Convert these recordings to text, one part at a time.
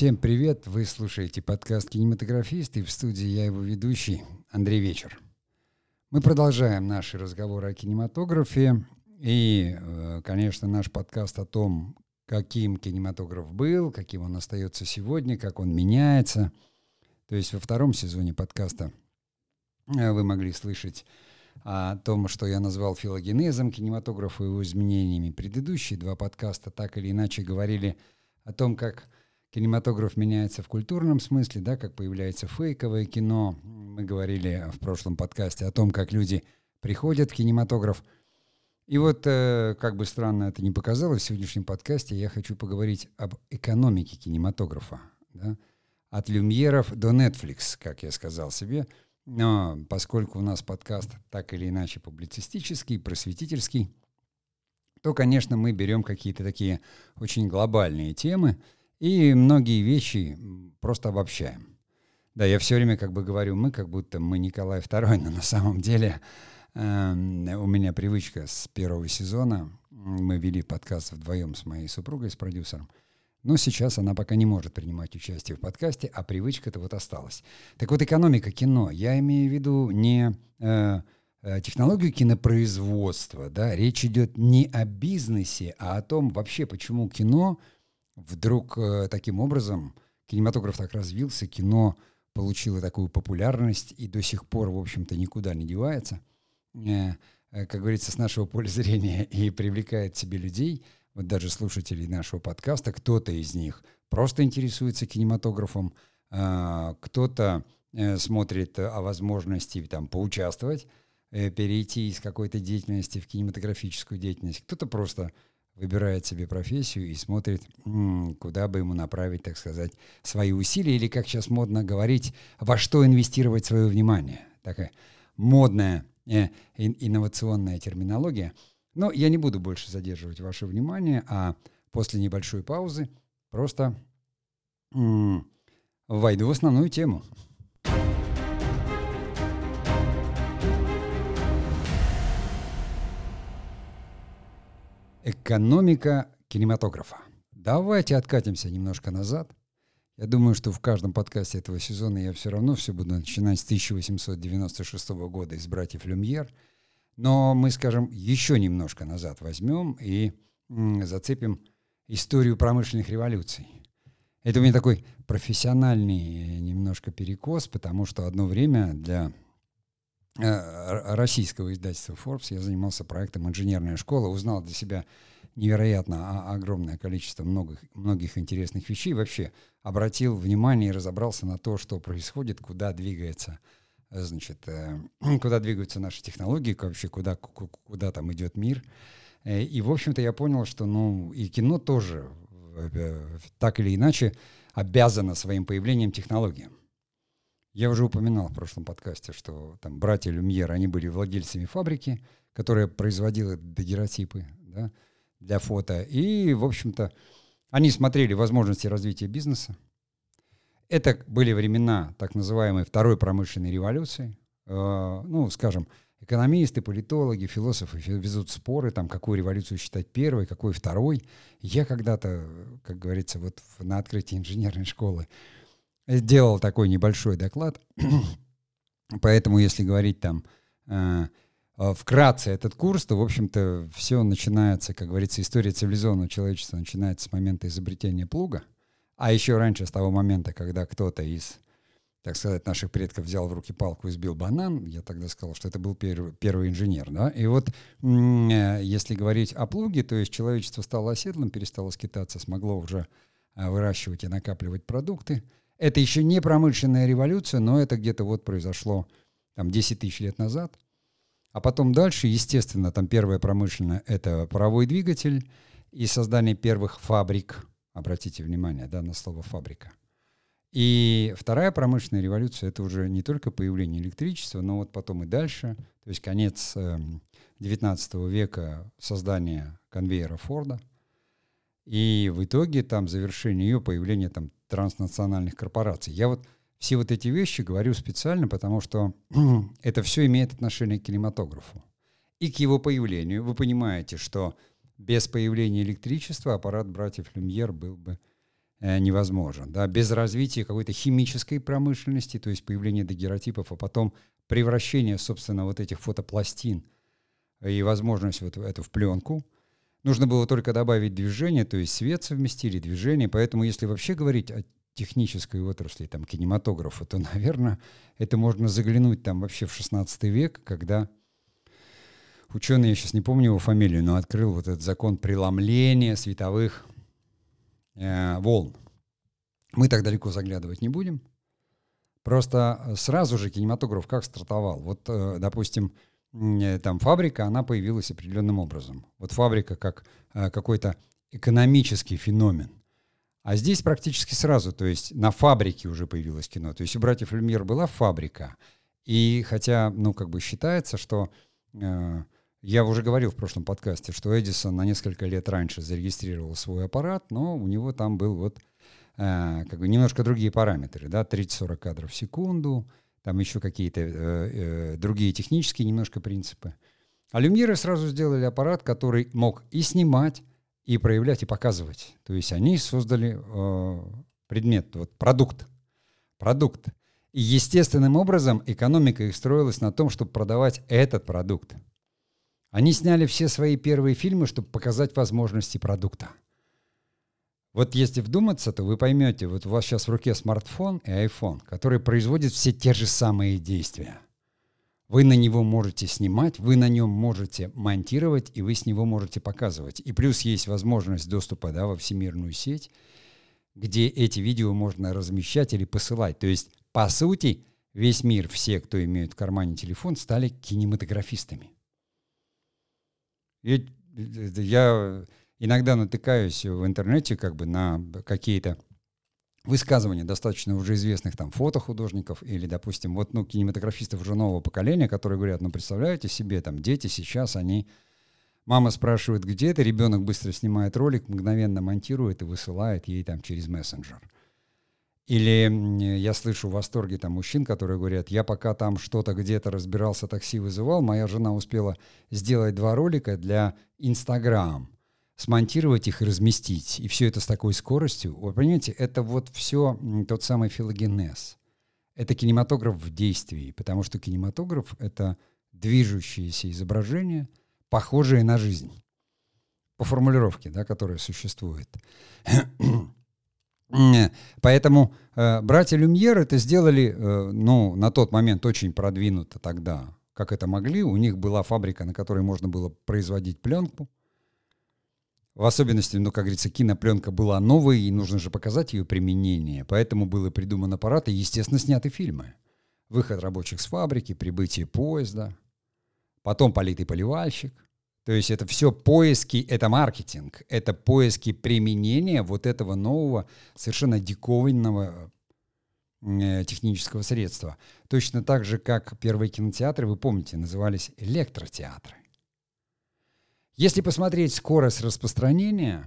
Всем привет! Вы слушаете подкаст «Кинематографист» и в студии я его ведущий Андрей Вечер. Мы продолжаем наши разговоры о кинематографе и, э, конечно, наш подкаст о том, каким кинематограф был, каким он остается сегодня, как он меняется. То есть во втором сезоне подкаста э, вы могли слышать о том, что я назвал филогенезом кинематографа и его изменениями. Предыдущие два подкаста так или иначе говорили о том, как кинематограф меняется в культурном смысле, да, как появляется фейковое кино. Мы говорили в прошлом подкасте о том, как люди приходят в кинематограф. И вот, э, как бы странно это ни показалось, в сегодняшнем подкасте я хочу поговорить об экономике кинематографа. Да? От люмьеров до Netflix, как я сказал себе – но поскольку у нас подкаст так или иначе публицистический, просветительский, то, конечно, мы берем какие-то такие очень глобальные темы и многие вещи просто обобщаем. Да, я все время как бы говорю мы, как будто мы Николай II, но на самом деле э, у меня привычка с первого сезона. Мы вели подкаст вдвоем с моей супругой, с продюсером – но сейчас она пока не может принимать участие в подкасте, а привычка-то вот осталась. Так вот, экономика кино. Я имею в виду не э, э, технологию кинопроизводства, да, речь идет не о бизнесе, а о том вообще, почему кино вдруг э, таким образом, кинематограф так развился, кино получило такую популярность и до сих пор, в общем-то, никуда не девается, э, э, как говорится, с нашего поля зрения и привлекает себе людей – вот даже слушателей нашего подкаста, кто-то из них просто интересуется кинематографом, а, кто-то смотрит о возможности там поучаствовать, перейти из какой-то деятельности в кинематографическую деятельность, кто-то просто выбирает себе профессию и смотрит, куда бы ему направить, так сказать, свои усилия, или, как сейчас модно говорить, во что инвестировать свое внимание. Такая модная э, инновационная терминология – но я не буду больше задерживать ваше внимание, а после небольшой паузы просто войду в основную тему. Экономика кинематографа. Давайте откатимся немножко назад. Я думаю, что в каждом подкасте этого сезона я все равно все буду начинать с 1896 года из «Братьев Люмьер», но мы, скажем, еще немножко назад возьмем и зацепим историю промышленных революций. Это у меня такой профессиональный немножко перекос, потому что одно время для российского издательства Forbes я занимался проектом «Инженерная школа», узнал для себя невероятно огромное количество многих, многих интересных вещей. Вообще обратил внимание и разобрался на то, что происходит, куда двигается значит, э, куда двигаются наши технологии, вообще куда, куда там идет мир. Э, и, в общем-то, я понял, что, ну, и кино тоже э, так или иначе обязано своим появлением технологиям. Я уже упоминал в прошлом подкасте, что там братья Люмьер, они были владельцами фабрики, которая производила дагеротипы да, для фото. И, в общем-то, они смотрели возможности развития бизнеса, это были времена так называемой второй промышленной революции. Э, ну, скажем, экономисты, политологи, философы везут споры, там, какую революцию считать первой, какой второй. Я когда-то, как говорится, вот на открытии инженерной школы сделал такой небольшой доклад. Поэтому, если говорить там э, э, вкратце этот курс, то, в общем-то, все начинается, как говорится, история цивилизованного человечества начинается с момента изобретения плуга — а еще раньше, с того момента, когда кто-то из, так сказать, наших предков взял в руки палку и сбил банан, я тогда сказал, что это был первый, первый инженер. Да? И вот э, если говорить о плуге, то есть человечество стало оседлым, перестало скитаться, смогло уже э, выращивать и накапливать продукты. Это еще не промышленная революция, но это где-то вот произошло там 10 тысяч лет назад. А потом дальше, естественно, там первая промышленная — это паровой двигатель и создание первых фабрик, Обратите внимание да, на слово «фабрика». И вторая промышленная революция — это уже не только появление электричества, но вот потом и дальше, то есть конец э, 19 века, создание конвейера Форда, и в итоге там завершение ее появления там транснациональных корпораций. Я вот все вот эти вещи говорю специально, потому что это все имеет отношение к кинематографу. И к его появлению. Вы понимаете, что без появления электричества аппарат братьев Люмьер был бы э, невозможен. Да? Без развития какой-то химической промышленности, то есть появления дагеротипов, а потом превращение, собственно, вот этих фотопластин и возможность вот эту в пленку. Нужно было только добавить движение, то есть свет совместили, движение. Поэтому если вообще говорить о технической отрасли, там, кинематографа, то, наверное, это можно заглянуть там вообще в 16 век, когда ученый, я сейчас не помню его фамилию, но открыл вот этот закон преломления световых э, волн. Мы так далеко заглядывать не будем. Просто сразу же кинематограф как стартовал? Вот, э, допустим, э, там фабрика, она появилась определенным образом. Вот фабрика как э, какой-то экономический феномен. А здесь практически сразу, то есть на фабрике уже появилось кино. То есть у братьев Люмьер была фабрика. И хотя, ну, как бы считается, что э, я уже говорил в прошлом подкасте, что Эдисон на несколько лет раньше зарегистрировал свой аппарат, но у него там был вот э, как бы немножко другие параметры, да, 30-40 кадров в секунду, там еще какие-то э, э, другие технические немножко принципы. А сразу сделали аппарат, который мог и снимать, и проявлять, и показывать. То есть они создали э, предмет, вот продукт. Продукт. И естественным образом экономика их строилась на том, чтобы продавать этот продукт. Они сняли все свои первые фильмы, чтобы показать возможности продукта. Вот если вдуматься, то вы поймете, вот у вас сейчас в руке смартфон и iPhone, который производит все те же самые действия – вы на него можете снимать, вы на нем можете монтировать, и вы с него можете показывать. И плюс есть возможность доступа да, во всемирную сеть, где эти видео можно размещать или посылать. То есть, по сути, весь мир, все, кто имеет в кармане телефон, стали кинематографистами. И я иногда натыкаюсь в интернете как бы на какие-то высказывания достаточно уже известных там фотохудожников или, допустим, вот, ну, кинематографистов уже нового поколения, которые говорят, ну, представляете себе, там, дети сейчас, они... Мама спрашивает, где это, ребенок быстро снимает ролик, мгновенно монтирует и высылает ей там через мессенджер. Или я слышу в восторге там мужчин, которые говорят, я пока там что-то где-то разбирался, такси вызывал, моя жена успела сделать два ролика для Инстаграм смонтировать их и разместить. И все это с такой скоростью. Вы понимаете, это вот все тот самый филогенез. Это кинематограф в действии, потому что кинематограф — это движущееся изображение, похожее на жизнь. По формулировке, да, которая существует. Поэтому э, братья Люмьер это сделали, э, ну, на тот момент очень продвинуто тогда, как это могли. У них была фабрика, на которой можно было производить пленку, в особенности, ну, как говорится, кинопленка была новой, и нужно же показать ее применение. Поэтому был придуман аппарат, и, естественно, сняты фильмы. Выход рабочих с фабрики, прибытие поезда, потом политый поливальщик. То есть это все поиски, это маркетинг, это поиски применения вот этого нового, совершенно диковинного э, технического средства. Точно так же, как первые кинотеатры, вы помните, назывались электротеатры. Если посмотреть скорость распространения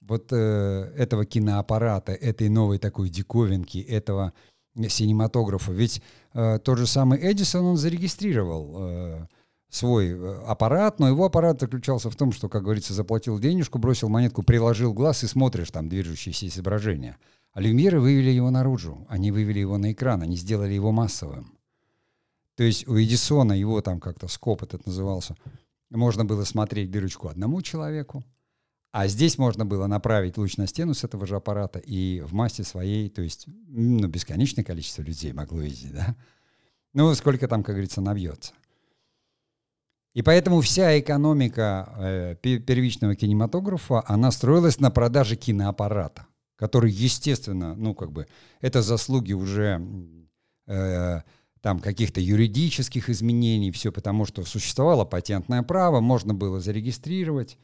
вот э, этого киноаппарата, этой новой такой диковинки, этого синематографа, ведь э, тот же самый Эдисон, он зарегистрировал э, свой э, аппарат, но его аппарат заключался в том, что, как говорится, заплатил денежку, бросил монетку, приложил глаз и смотришь там движущиеся изображения. А люмьеры вывели его наружу, они вывели его на экран, они сделали его массовым. То есть у Эдисона его там как-то скоп этот назывался – можно было смотреть дырочку одному человеку, а здесь можно было направить луч на стену с этого же аппарата и в массе своей, то есть ну, бесконечное количество людей могло видеть, да? Ну, сколько там, как говорится, набьется. И поэтому вся экономика э, первичного кинематографа, она строилась на продаже киноаппарата, который, естественно, ну, как бы, это заслуги уже э, там каких-то юридических изменений, все потому что существовало патентное право, можно было зарегистрировать.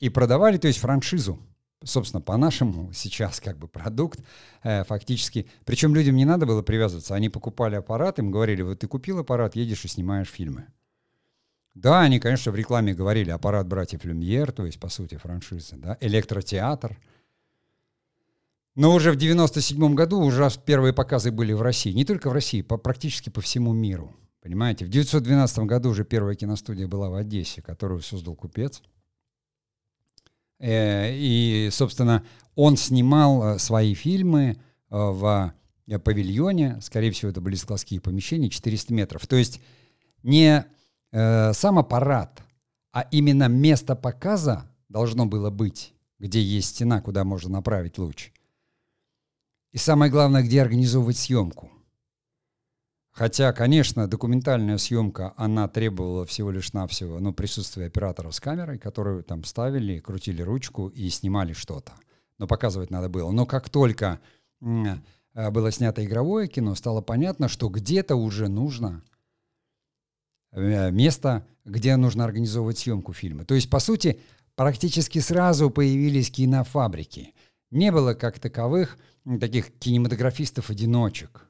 И продавали, то есть франшизу. Собственно, по-нашему сейчас как бы продукт э, фактически. Причем людям не надо было привязываться. Они покупали аппарат, им говорили, вот ты купил аппарат, едешь и снимаешь фильмы. Да, они, конечно, в рекламе говорили аппарат братьев Люмьер, то есть, по сути, франшиза, да, электротеатр – но уже в 97 году уже первые показы были в России. Не только в России, по, практически по всему миру. Понимаете? В 1912 году уже первая киностудия была в Одессе, которую создал купец. Э, и, собственно, он снимал свои фильмы в павильоне, скорее всего, это были складские помещения, 400 метров. То есть не сам аппарат, а именно место показа должно было быть, где есть стена, куда можно направить луч. И самое главное, где организовывать съемку. Хотя, конечно, документальная съемка, она требовала всего лишь навсего ну, присутствия оператора с камерой, которую там ставили, крутили ручку и снимали что-то. Но показывать надо было. Но как только э, было снято игровое кино, стало понятно, что где-то уже нужно э, место, где нужно организовывать съемку фильма. То есть, по сути, практически сразу появились кинофабрики. Не было как таковых таких кинематографистов-одиночек.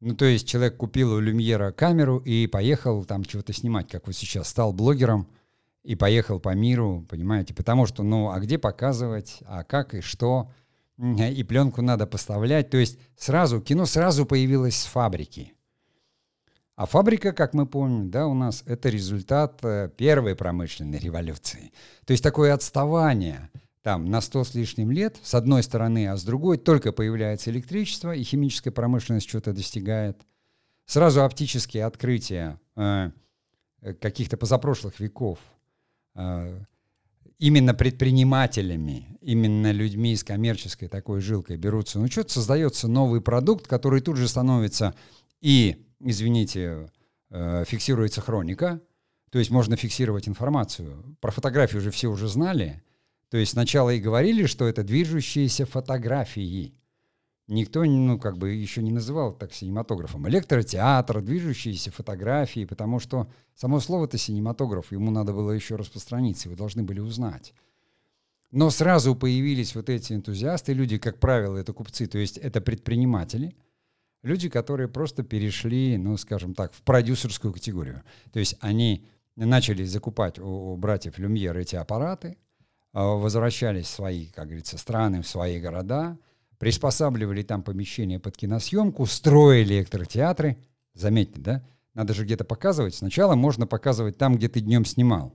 Ну, то есть человек купил у Люмьера камеру и поехал там чего-то снимать, как вот сейчас стал блогером и поехал по миру, понимаете, потому что, ну, а где показывать, а как и что, и пленку надо поставлять, то есть сразу, кино сразу появилось с фабрики. А фабрика, как мы помним, да, у нас это результат э, первой промышленной революции. То есть такое отставание – там на 100 с лишним лет, с одной стороны, а с другой только появляется электричество, и химическая промышленность что-то достигает. Сразу оптические открытия э, каких-то позапрошлых веков э, именно предпринимателями, именно людьми с коммерческой такой жилкой берутся. Ну, что-то создается новый продукт, который тут же становится и, извините, э, фиксируется хроника, то есть можно фиксировать информацию. Про фотографию уже все уже знали, то есть сначала и говорили, что это движущиеся фотографии. Никто, ну, как бы еще не называл так синематографом. Электротеатр, движущиеся фотографии, потому что само слово-то синематограф, ему надо было еще распространиться, вы должны были узнать. Но сразу появились вот эти энтузиасты, люди, как правило, это купцы, то есть это предприниматели, люди, которые просто перешли, ну, скажем так, в продюсерскую категорию. То есть они начали закупать у, братьев Люмьер эти аппараты, возвращались в свои, как говорится, страны, в свои города, приспосабливали там помещения под киносъемку, строили электротеатры. Заметьте, да? Надо же где-то показывать. Сначала можно показывать там, где ты днем снимал.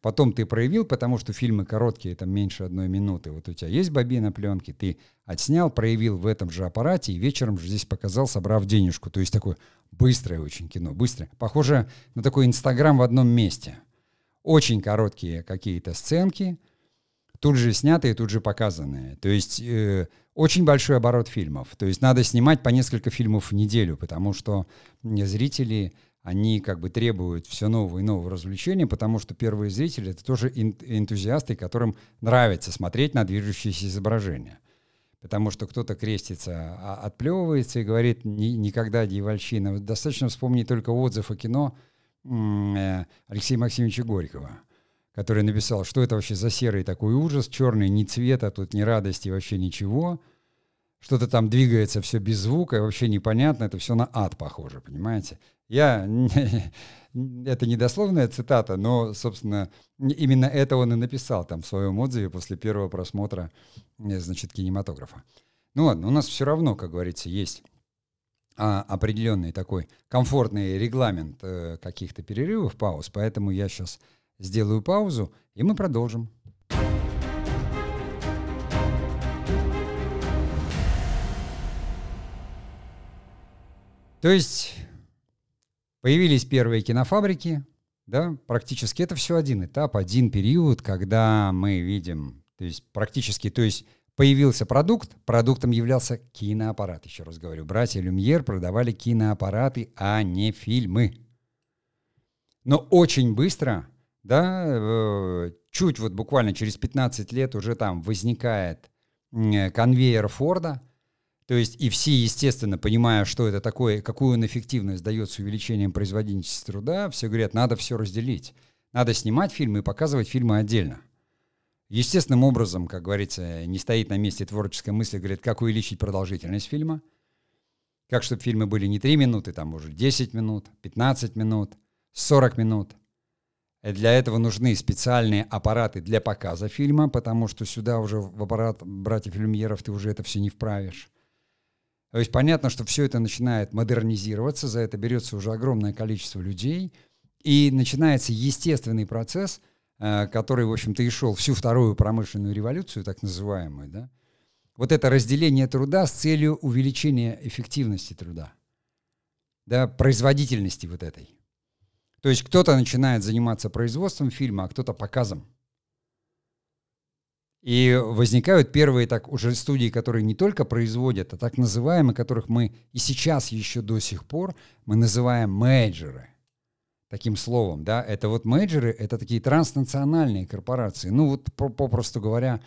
Потом ты проявил, потому что фильмы короткие, там меньше одной минуты. Вот у тебя есть бобина пленки, ты отснял, проявил в этом же аппарате и вечером же здесь показал, собрав денежку. То есть такое быстрое очень кино, быстрое. Похоже на такой Инстаграм в одном месте. Очень короткие какие-то сценки – тут же снятые, тут же показанные. То есть э, очень большой оборот фильмов. То есть надо снимать по несколько фильмов в неделю, потому что зрители, они как бы требуют все нового и нового развлечения, потому что первые зрители — это тоже энтузиасты, которым нравится смотреть на движущиеся изображения. Потому что кто-то крестится, а отплевывается и говорит «никогда дьявольщина». Достаточно вспомнить только отзыв о кино э, Алексея Максимовича Горького — который написал, что это вообще за серый такой ужас, черный, ни цвета, тут ни радости, вообще ничего. Что-то там двигается все без звука, вообще непонятно, это все на ад похоже, понимаете? Я, это не дословная цитата, но, собственно, именно это он и написал там в своем отзыве после первого просмотра, э, значит, кинематографа. Ну ладно, у нас все равно, как говорится, есть а, определенный такой комфортный регламент э, каких-то перерывов, пауз, поэтому я сейчас Сделаю паузу, и мы продолжим. То есть появились первые кинофабрики, да, практически это все один этап, один период, когда мы видим, то есть практически, то есть появился продукт, продуктом являлся киноаппарат, еще раз говорю. Братья Люмьер продавали киноаппараты, а не фильмы. Но очень быстро да, э, чуть вот буквально через 15 лет уже там возникает конвейер Форда, то есть и все, естественно, понимая, что это такое, какую он эффективность дает с увеличением производительности труда, все говорят, надо все разделить. Надо снимать фильмы и показывать фильмы отдельно. Естественным образом, как говорится, не стоит на месте творческая мысль, говорит, как увеличить продолжительность фильма, как чтобы фильмы были не 3 минуты, там уже 10 минут, 15 минут, 40 минут – для этого нужны специальные аппараты для показа фильма, потому что сюда уже в аппарат братьев Люмьеров ты уже это все не вправишь. То есть понятно, что все это начинает модернизироваться, за это берется уже огромное количество людей, и начинается естественный процесс э, который, в общем-то, и шел всю вторую промышленную революцию, так называемую, да, вот это разделение труда с целью увеличения эффективности труда, да, производительности вот этой. То есть кто-то начинает заниматься производством фильма, а кто-то показом. И возникают первые так уже студии, которые не только производят, а так называемые, которых мы и сейчас еще до сих пор мы называем менеджеры. Таким словом, да, это вот менеджеры, это такие транснациональные корпорации. Ну вот попросту говоря,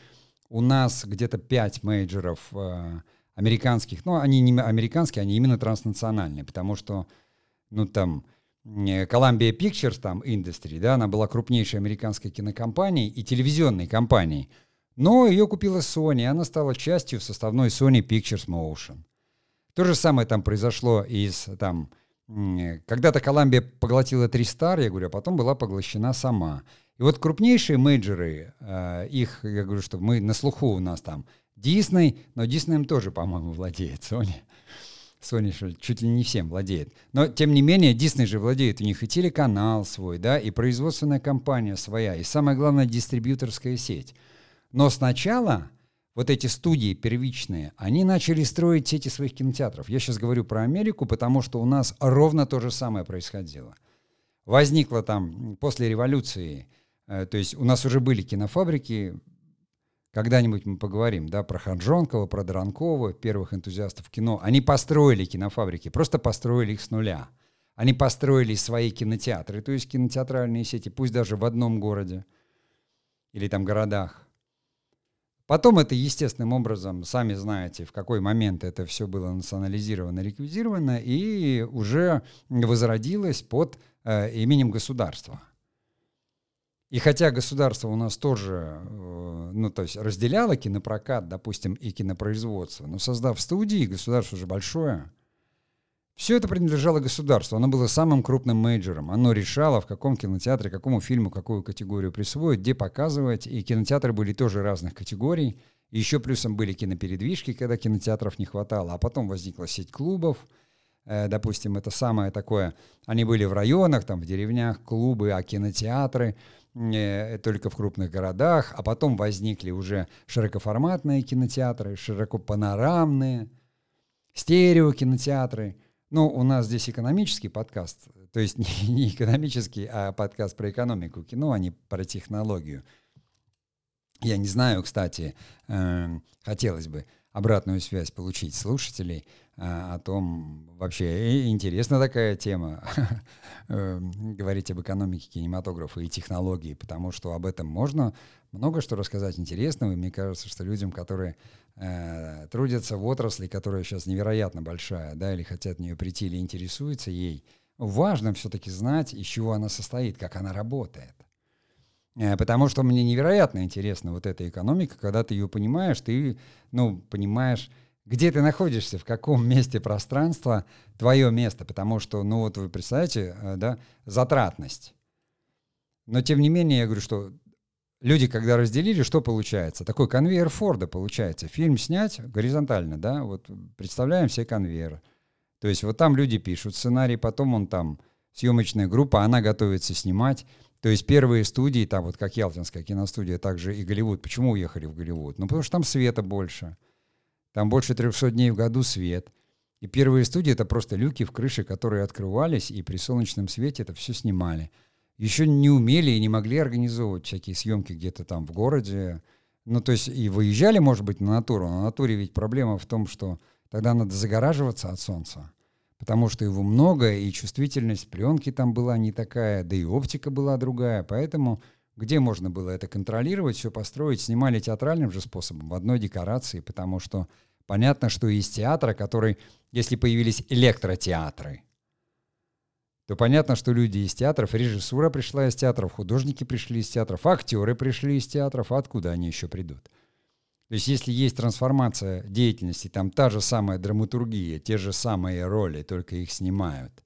у нас где-то пять менеджеров э, американских, ну они не американские, они именно транснациональные, потому что, ну там, Columbia Pictures, там, Industry, да, она была крупнейшей американской кинокомпанией и телевизионной компанией – но ее купила Sony, и она стала частью составной Sony Pictures Motion. То же самое там произошло из там когда-то Колумбия поглотила Tristar, я говорю, а потом была поглощена сама. И вот крупнейшие менеджеры, э, их, я говорю, что мы на слуху у нас там Disney, но Disney тоже, по-моему, владеет Sony. Sony чуть ли не всем владеет. Но, тем не менее, Disney же владеет. У них и телеканал свой, да, и производственная компания своя, и самое главное, дистрибьюторская сеть. Но сначала вот эти студии первичные, они начали строить сети своих кинотеатров. Я сейчас говорю про Америку, потому что у нас ровно то же самое происходило. Возникло там после революции, э, то есть у нас уже были кинофабрики, когда-нибудь мы поговорим, да, про Ханжонкова, про Дранкова, первых энтузиастов кино. Они построили кинофабрики, просто построили их с нуля. Они построили свои кинотеатры, то есть кинотеатральные сети, пусть даже в одном городе или там городах. Потом это естественным образом, сами знаете, в какой момент это все было национализировано, ликвидировано и уже возродилось под э, именем государства. И хотя государство у нас тоже, э, ну, то есть разделяло кинопрокат, допустим, и кинопроизводство, но создав студии, государство уже большое, все это принадлежало государству, оно было самым крупным менеджером. Оно решало, в каком кинотеатре, какому фильму, какую категорию присвоить, где показывать. И кинотеатры были тоже разных категорий. И еще плюсом были кинопередвижки, когда кинотеатров не хватало. А потом возникла сеть клубов. Э, допустим, это самое такое. Они были в районах, там в деревнях, клубы, а кинотеатры только в крупных городах. А потом возникли уже широкоформатные кинотеатры, широкопанорамные, стереокинотеатры – ну, у нас здесь экономический подкаст, то есть не, не экономический, а подкаст про экономику кино, а не про технологию. Я не знаю, кстати, э, хотелось бы обратную связь получить слушателей э, о том, вообще интересна такая тема, э, говорить об экономике кинематографа и технологии, потому что об этом можно много что рассказать интересного, и мне кажется, что людям, которые э, трудятся в отрасли, которая сейчас невероятно большая, да, или хотят в нее прийти, или интересуются ей, важно все-таки знать, из чего она состоит, как она работает. Э, потому что мне невероятно интересна вот эта экономика, когда ты ее понимаешь, ты, ну, понимаешь, где ты находишься, в каком месте пространства твое место, потому что, ну вот вы представляете, э, да, затратность. Но тем не менее, я говорю, что люди, когда разделили, что получается? Такой конвейер Форда получается. Фильм снять горизонтально, да, вот представляем себе конвейер. То есть вот там люди пишут сценарий, потом он там, съемочная группа, она готовится снимать. То есть первые студии, там вот как Ялтинская киностудия, также и Голливуд. Почему уехали в Голливуд? Ну потому что там света больше. Там больше 300 дней в году свет. И первые студии — это просто люки в крыше, которые открывались, и при солнечном свете это все снимали еще не умели и не могли организовывать всякие съемки где-то там в городе. Ну, то есть и выезжали, может быть, на натуру. На натуре ведь проблема в том, что тогда надо загораживаться от солнца, потому что его много, и чувствительность пленки там была не такая, да и оптика была другая. Поэтому где можно было это контролировать, все построить, снимали театральным же способом, в одной декорации, потому что понятно, что из театра, который, если появились электротеатры, то понятно, что люди из театров, режиссура пришла из театров, художники пришли из театров, актеры пришли из театров, а откуда они еще придут? То есть если есть трансформация деятельности, там та же самая драматургия, те же самые роли, только их снимают.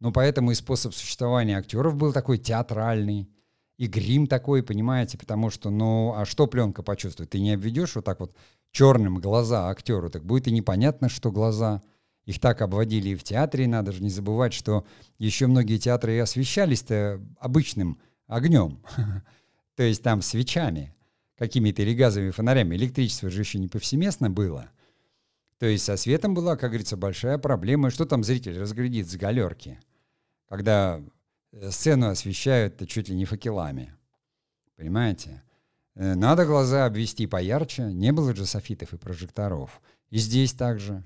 Ну, поэтому и способ существования актеров был такой театральный, и грим такой, понимаете, потому что, ну, а что пленка почувствует? Ты не обведешь вот так вот черным глаза актеру, так будет и непонятно, что глаза – их так обводили и в театре, надо же не забывать, что еще многие театры и освещались-то обычным огнем. То есть там свечами, какими-то или газовыми фонарями. Электричество же еще не повсеместно было. То есть со светом была, как говорится, большая проблема. Что там зритель разглядит с галерки, когда э, сцену освещают чуть ли не факелами. Понимаете? Э, надо глаза обвести поярче. Не было же софитов и прожекторов. И здесь также.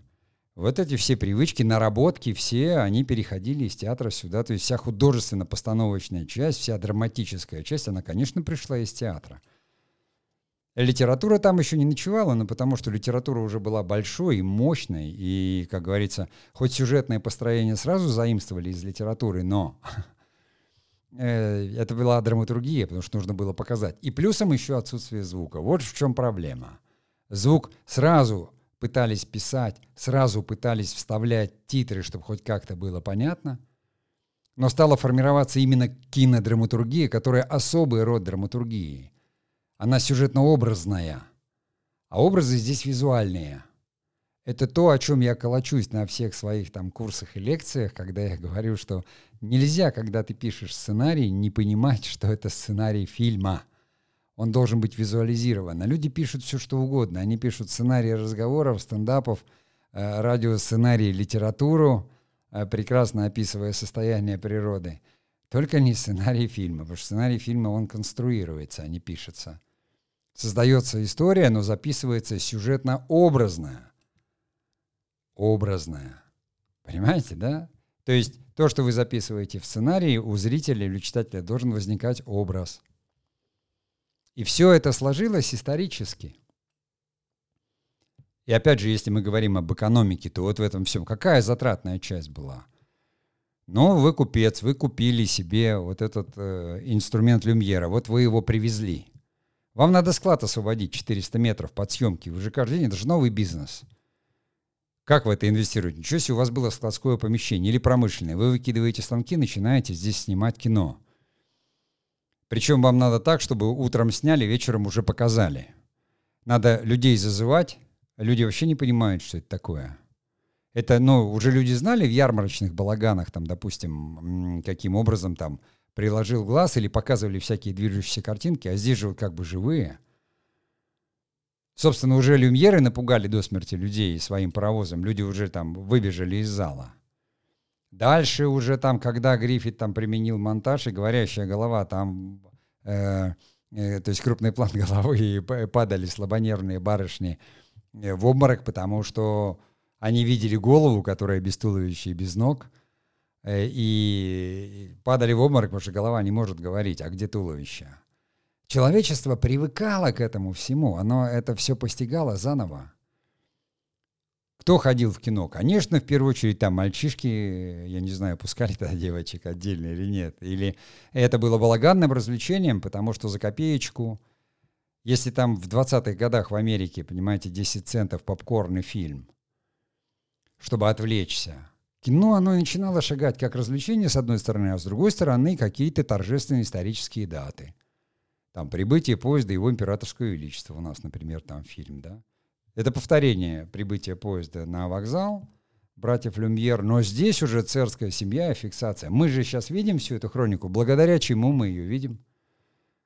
Вот эти все привычки, наработки, все, они переходили из театра сюда. То есть вся художественно-постановочная часть, вся драматическая часть, она, конечно, пришла из театра. Литература там еще не ночевала, но потому что литература уже была большой и мощной, и, как говорится, хоть сюжетное построение сразу заимствовали из литературы, но э, это была драматургия, потому что нужно было показать. И плюсом еще отсутствие звука. Вот в чем проблема. Звук сразу пытались писать, сразу пытались вставлять титры, чтобы хоть как-то было понятно. Но стала формироваться именно кинодраматургия, которая особый род драматургии – она сюжетно-образная, а образы здесь визуальные. Это то, о чем я колочусь на всех своих там курсах и лекциях, когда я говорю, что нельзя, когда ты пишешь сценарий, не понимать, что это сценарий фильма. Он должен быть визуализирован. А люди пишут все, что угодно. Они пишут сценарии разговоров, стендапов, э, радиосценарии, литературу, э, прекрасно описывая состояние природы. Только не сценарий фильма, потому что сценарий фильма, он конструируется, а не пишется. Создается история, но записывается сюжетно-образная. Образная. Понимаете, да? То есть то, что вы записываете в сценарии, у зрителя или читателя должен возникать образ. И все это сложилось исторически. И опять же, если мы говорим об экономике, то вот в этом всем какая затратная часть была? Ну, вы купец, вы купили себе вот этот э, инструмент Люмьера, вот вы его привезли. Вам надо склад освободить 400 метров под съемки. Вы же каждый день, это же новый бизнес. Как вы это инвестируете? Ничего себе, у вас было складское помещение или промышленное. Вы выкидываете станки, начинаете здесь снимать кино. Причем вам надо так, чтобы утром сняли, вечером уже показали. Надо людей зазывать. Люди вообще не понимают, что это такое. Это, ну, уже люди знали в ярмарочных балаганах, там, допустим, каким образом там приложил глаз или показывали всякие движущиеся картинки, а здесь же вот как бы живые. Собственно, уже люмьеры напугали до смерти людей своим паровозом. Люди уже там выбежали из зала. Дальше уже там, когда Гриффит там применил монтаж и говорящая голова, там, э, э, то есть крупный план головы, и падали слабонервные барышни э, в обморок, потому что они видели голову, которая без туловища и без ног, и падали в обморок, потому что голова не может говорить, а где туловище? Человечество привыкало к этому всему, оно это все постигало заново. Кто ходил в кино? Конечно, в первую очередь там мальчишки, я не знаю, пускали тогда девочек отдельно или нет. Или это было балаганным развлечением, потому что за копеечку, если там в 20-х годах в Америке, понимаете, 10 центов попкорн и фильм, чтобы отвлечься, Кино, оно начинало шагать как развлечение, с одной стороны, а с другой стороны, какие-то торжественные исторические даты. Там прибытие поезда его императорского величества у нас, например, там фильм, да. Это повторение прибытия поезда на вокзал братьев Люмьер, но здесь уже царская семья и фиксация. Мы же сейчас видим всю эту хронику, благодаря чему мы ее видим?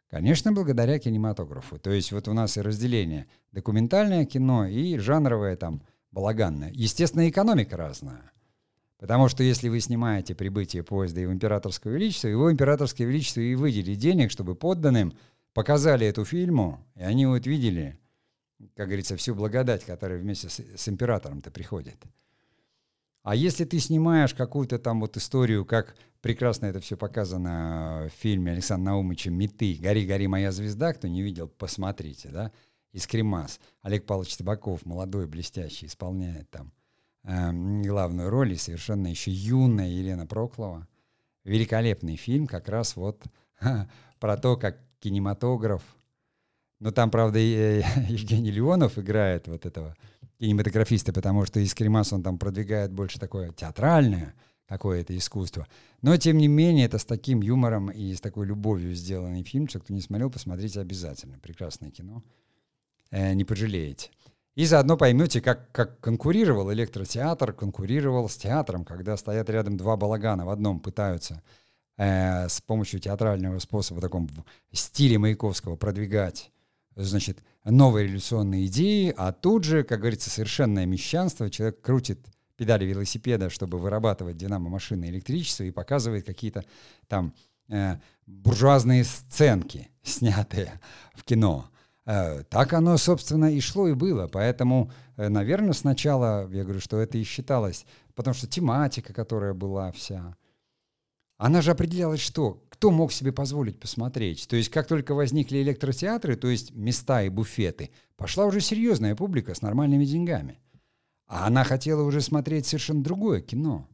Конечно, благодаря кинематографу. То есть вот у нас и разделение документальное кино и жанровое там балаганное. Естественно, экономика разная. Потому что если вы снимаете прибытие поезда его императорского величества, его императорское величество и выделит денег, чтобы подданным показали эту фильму, и они вот видели, как говорится, всю благодать, которая вместе с, с императором-то приходит. А если ты снимаешь какую-то там вот историю, как прекрасно это все показано в фильме Александра Наумыча «Меты», «Гори, гори, моя звезда», кто не видел, посмотрите, да, из Кремас. Олег Павлович Табаков, молодой, блестящий, исполняет там главную роль, и совершенно еще юная Елена Проклова. Великолепный фильм как раз вот про то, как кинематограф. Но там, правда, э, Евгений Леонов играет вот этого кинематографиста, потому что из Кремас он там продвигает больше такое театральное какое-то искусство. Но, тем не менее, это с таким юмором и с такой любовью сделанный фильм, что кто не смотрел, посмотрите обязательно. Прекрасное кино. Э, не пожалеете. И заодно поймете, как, как конкурировал электротеатр, конкурировал с театром, когда стоят рядом два балагана в одном, пытаются э, с помощью театрального способа, в таком стиле Маяковского продвигать, значит, новые революционные идеи, а тут же, как говорится, совершенное мещанство, человек крутит педали велосипеда, чтобы вырабатывать динамо-машины электричество и показывает какие-то там э, буржуазные сценки, снятые в кино. Э, так оно, собственно, и шло, и было. Поэтому, э, наверное, сначала, я говорю, что это и считалось, потому что тематика, которая была вся, она же определялась что? Кто мог себе позволить посмотреть? То есть как только возникли электротеатры, то есть места и буфеты, пошла уже серьезная публика с нормальными деньгами. А она хотела уже смотреть совершенно другое кино.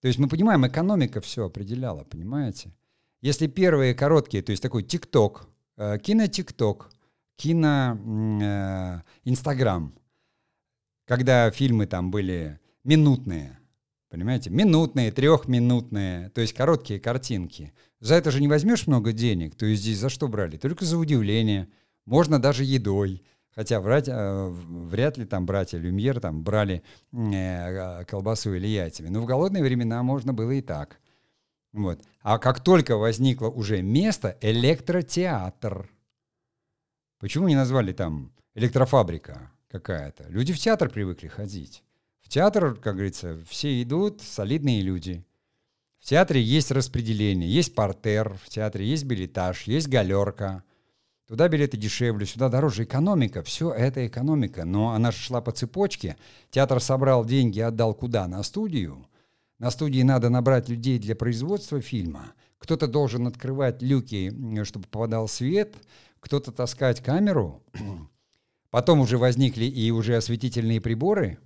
То есть мы понимаем, экономика все определяла, понимаете? Если первые короткие, то есть такой ТикТок, э, кино-ТикТок, кино-Инстаграм, э, когда фильмы там были минутные, понимаете, минутные, трехминутные, то есть короткие картинки. За это же не возьмешь много денег, то есть здесь за что брали? Только за удивление, можно даже едой. Хотя врать, э, вряд ли там братья Люмьер там брали э, колбасу или яйцами. Но в голодные времена можно было и так. Вот. А как только возникло уже место, электротеатр. Почему не назвали там электрофабрика какая-то? Люди в театр привыкли ходить. В театр, как говорится, все идут, солидные люди. В театре есть распределение, есть портер, в театре есть билетаж, есть галерка. Туда билеты дешевле, сюда дороже. Экономика, все это экономика. Но она же шла по цепочке. Театр собрал деньги, отдал куда? На студию. На студии надо набрать людей для производства фильма. Кто-то должен открывать люки, чтобы попадал свет. Кто-то таскать камеру. Потом уже возникли и уже осветительные приборы.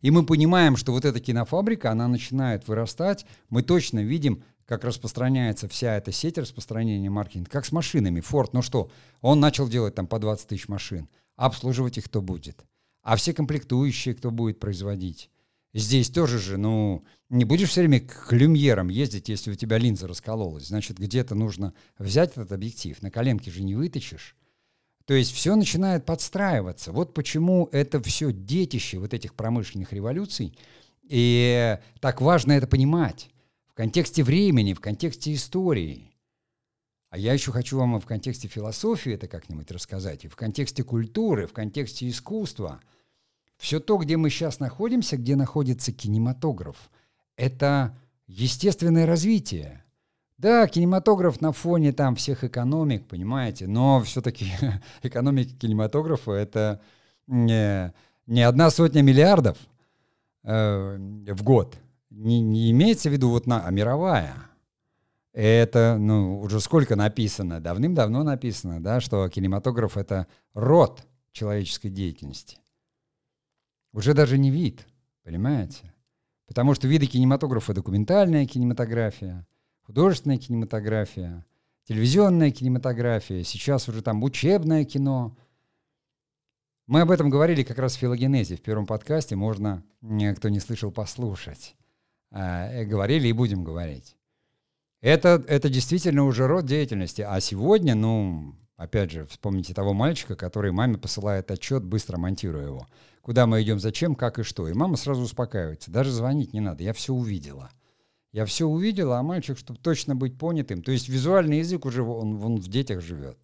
И мы понимаем, что вот эта кинофабрика, она начинает вырастать. Мы точно видим, как распространяется вся эта сеть распространения маркетинга, как с машинами. Ford, ну что, он начал делать там по 20 тысяч машин. Обслуживать их кто будет? А все комплектующие кто будет производить? Здесь тоже же, ну, не будешь все время к люмьерам ездить, если у тебя линза раскололась. Значит, где-то нужно взять этот объектив. На коленке же не вытащишь. То есть все начинает подстраиваться. Вот почему это все детище вот этих промышленных революций. И так важно это понимать в контексте времени, в контексте истории. А я еще хочу вам в контексте философии это как-нибудь рассказать, и в контексте культуры, в контексте искусства. Все то, где мы сейчас находимся, где находится кинематограф, это естественное развитие. Да, кинематограф на фоне там всех экономик, понимаете, но все-таки экономика кинематографа это не, не одна сотня миллиардов э, в год не, не имеется в виду вот на, а мировая. Это, ну, уже сколько написано, давным-давно написано, да, что кинематограф — это род человеческой деятельности. Уже даже не вид, понимаете? Потому что виды кинематографа — документальная кинематография, художественная кинематография, телевизионная кинематография, сейчас уже там учебное кино. Мы об этом говорили как раз в филогенезе, в первом подкасте, можно, кто не слышал, послушать. Э, говорили и будем говорить. Это, это действительно уже род деятельности. А сегодня, ну, опять же, вспомните того мальчика, который маме посылает отчет, быстро монтируя его. Куда мы идем, зачем, как и что. И мама сразу успокаивается. Даже звонить не надо, я все увидела. Я все увидела, а мальчик, чтобы точно быть понятым. То есть визуальный язык уже, он, он в детях живет.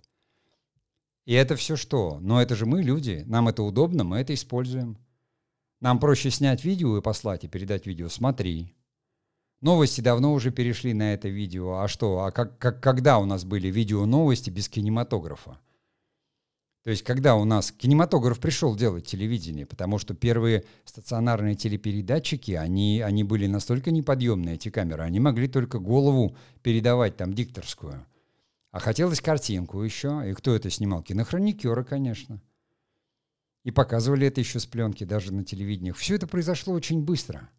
И это все что? Но это же мы, люди. Нам это удобно, мы это используем. Нам проще снять видео и послать, и передать видео. Смотри, Новости давно уже перешли на это видео. А что? А как, как, когда у нас были видео новости без кинематографа? То есть когда у нас кинематограф пришел делать телевидение, потому что первые стационарные телепередатчики, они, они были настолько неподъемные, эти камеры, они могли только голову передавать, там, дикторскую. А хотелось картинку еще. И кто это снимал? Кинохроникеры, конечно. И показывали это еще с пленки, даже на телевидении. Все это произошло очень быстро.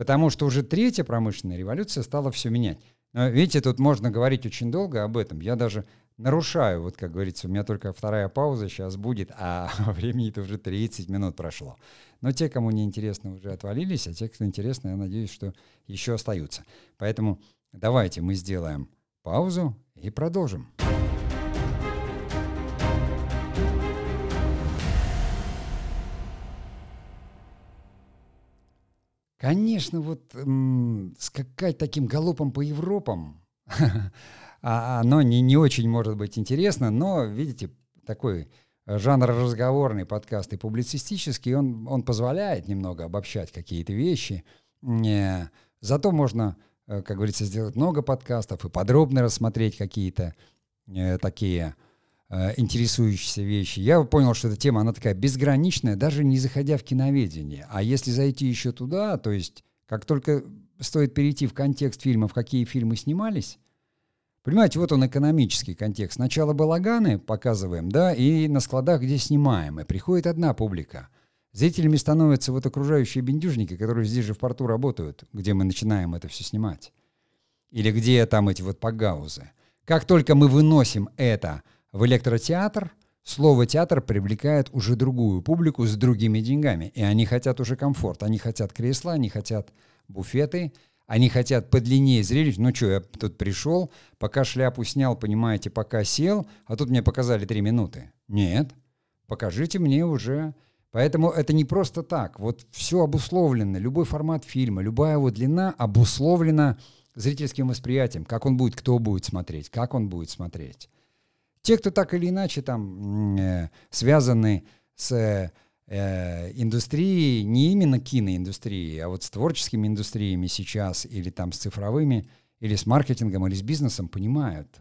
Потому что уже третья промышленная революция стала все менять. Но видите, тут можно говорить очень долго об этом. Я даже нарушаю, вот как говорится, у меня только вторая пауза сейчас будет, а времени-то уже 30 минут прошло. Но те, кому не интересно, уже отвалились, а те, кто интересно, я надеюсь, что еще остаются. Поэтому давайте мы сделаем паузу и продолжим. Конечно, вот м, скакать таким галопом по Европам, а, оно не, не очень может быть интересно, но, видите, такой жанр разговорный подкаст и публицистический, он, он позволяет немного обобщать какие-то вещи. Зато можно, э, как говорится, сделать много подкастов и подробно рассмотреть какие-то э, такие интересующиеся вещи. Я понял, что эта тема, она такая безграничная, даже не заходя в киноведение. А если зайти еще туда, то есть как только стоит перейти в контекст фильмов, какие фильмы снимались, Понимаете, вот он экономический контекст. Сначала балаганы показываем, да, и на складах, где снимаем, и приходит одна публика. Зрителями становятся вот окружающие бендюжники, которые здесь же в порту работают, где мы начинаем это все снимать. Или где там эти вот погаузы. Как только мы выносим это в электротеатр, слово «театр» привлекает уже другую публику с другими деньгами. И они хотят уже комфорт. Они хотят кресла, они хотят буфеты, они хотят подлиннее зрелищ. Ну что, я тут пришел, пока шляпу снял, понимаете, пока сел, а тут мне показали три минуты. Нет, покажите мне уже. Поэтому это не просто так. Вот все обусловлено. Любой формат фильма, любая его длина обусловлена зрительским восприятием. Как он будет, кто будет смотреть, как он будет смотреть. Те, кто так или иначе там э, связаны с э, индустрии, не именно киноиндустрии, а вот с творческими индустриями сейчас, или там с цифровыми, или с маркетингом, или с бизнесом, понимают.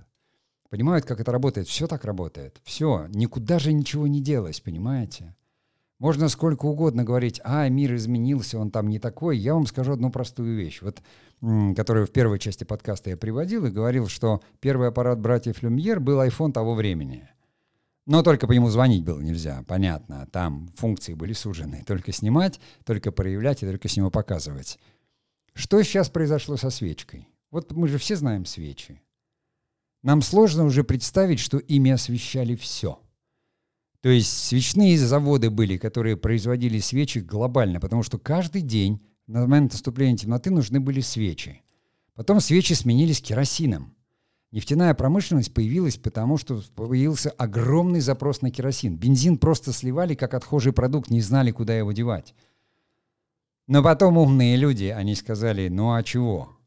Понимают, как это работает. Все так работает. Все. Никуда же ничего не делось, понимаете? Можно сколько угодно говорить, а, мир изменился, он там не такой. Я вам скажу одну простую вещь, вот, которую в первой части подкаста я приводил и говорил, что первый аппарат братьев Люмьер был iPhone того времени – но только по нему звонить было нельзя, понятно. Там функции были сужены. Только снимать, только проявлять и только с него показывать. Что сейчас произошло со свечкой? Вот мы же все знаем свечи. Нам сложно уже представить, что ими освещали все. То есть свечные заводы были, которые производили свечи глобально, потому что каждый день на момент наступления темноты нужны были свечи. Потом свечи сменились керосином. Нефтяная промышленность появилась потому, что появился огромный запрос на керосин. Бензин просто сливали как отхожий продукт, не знали, куда его девать. Но потом умные люди, они сказали, ну а чего?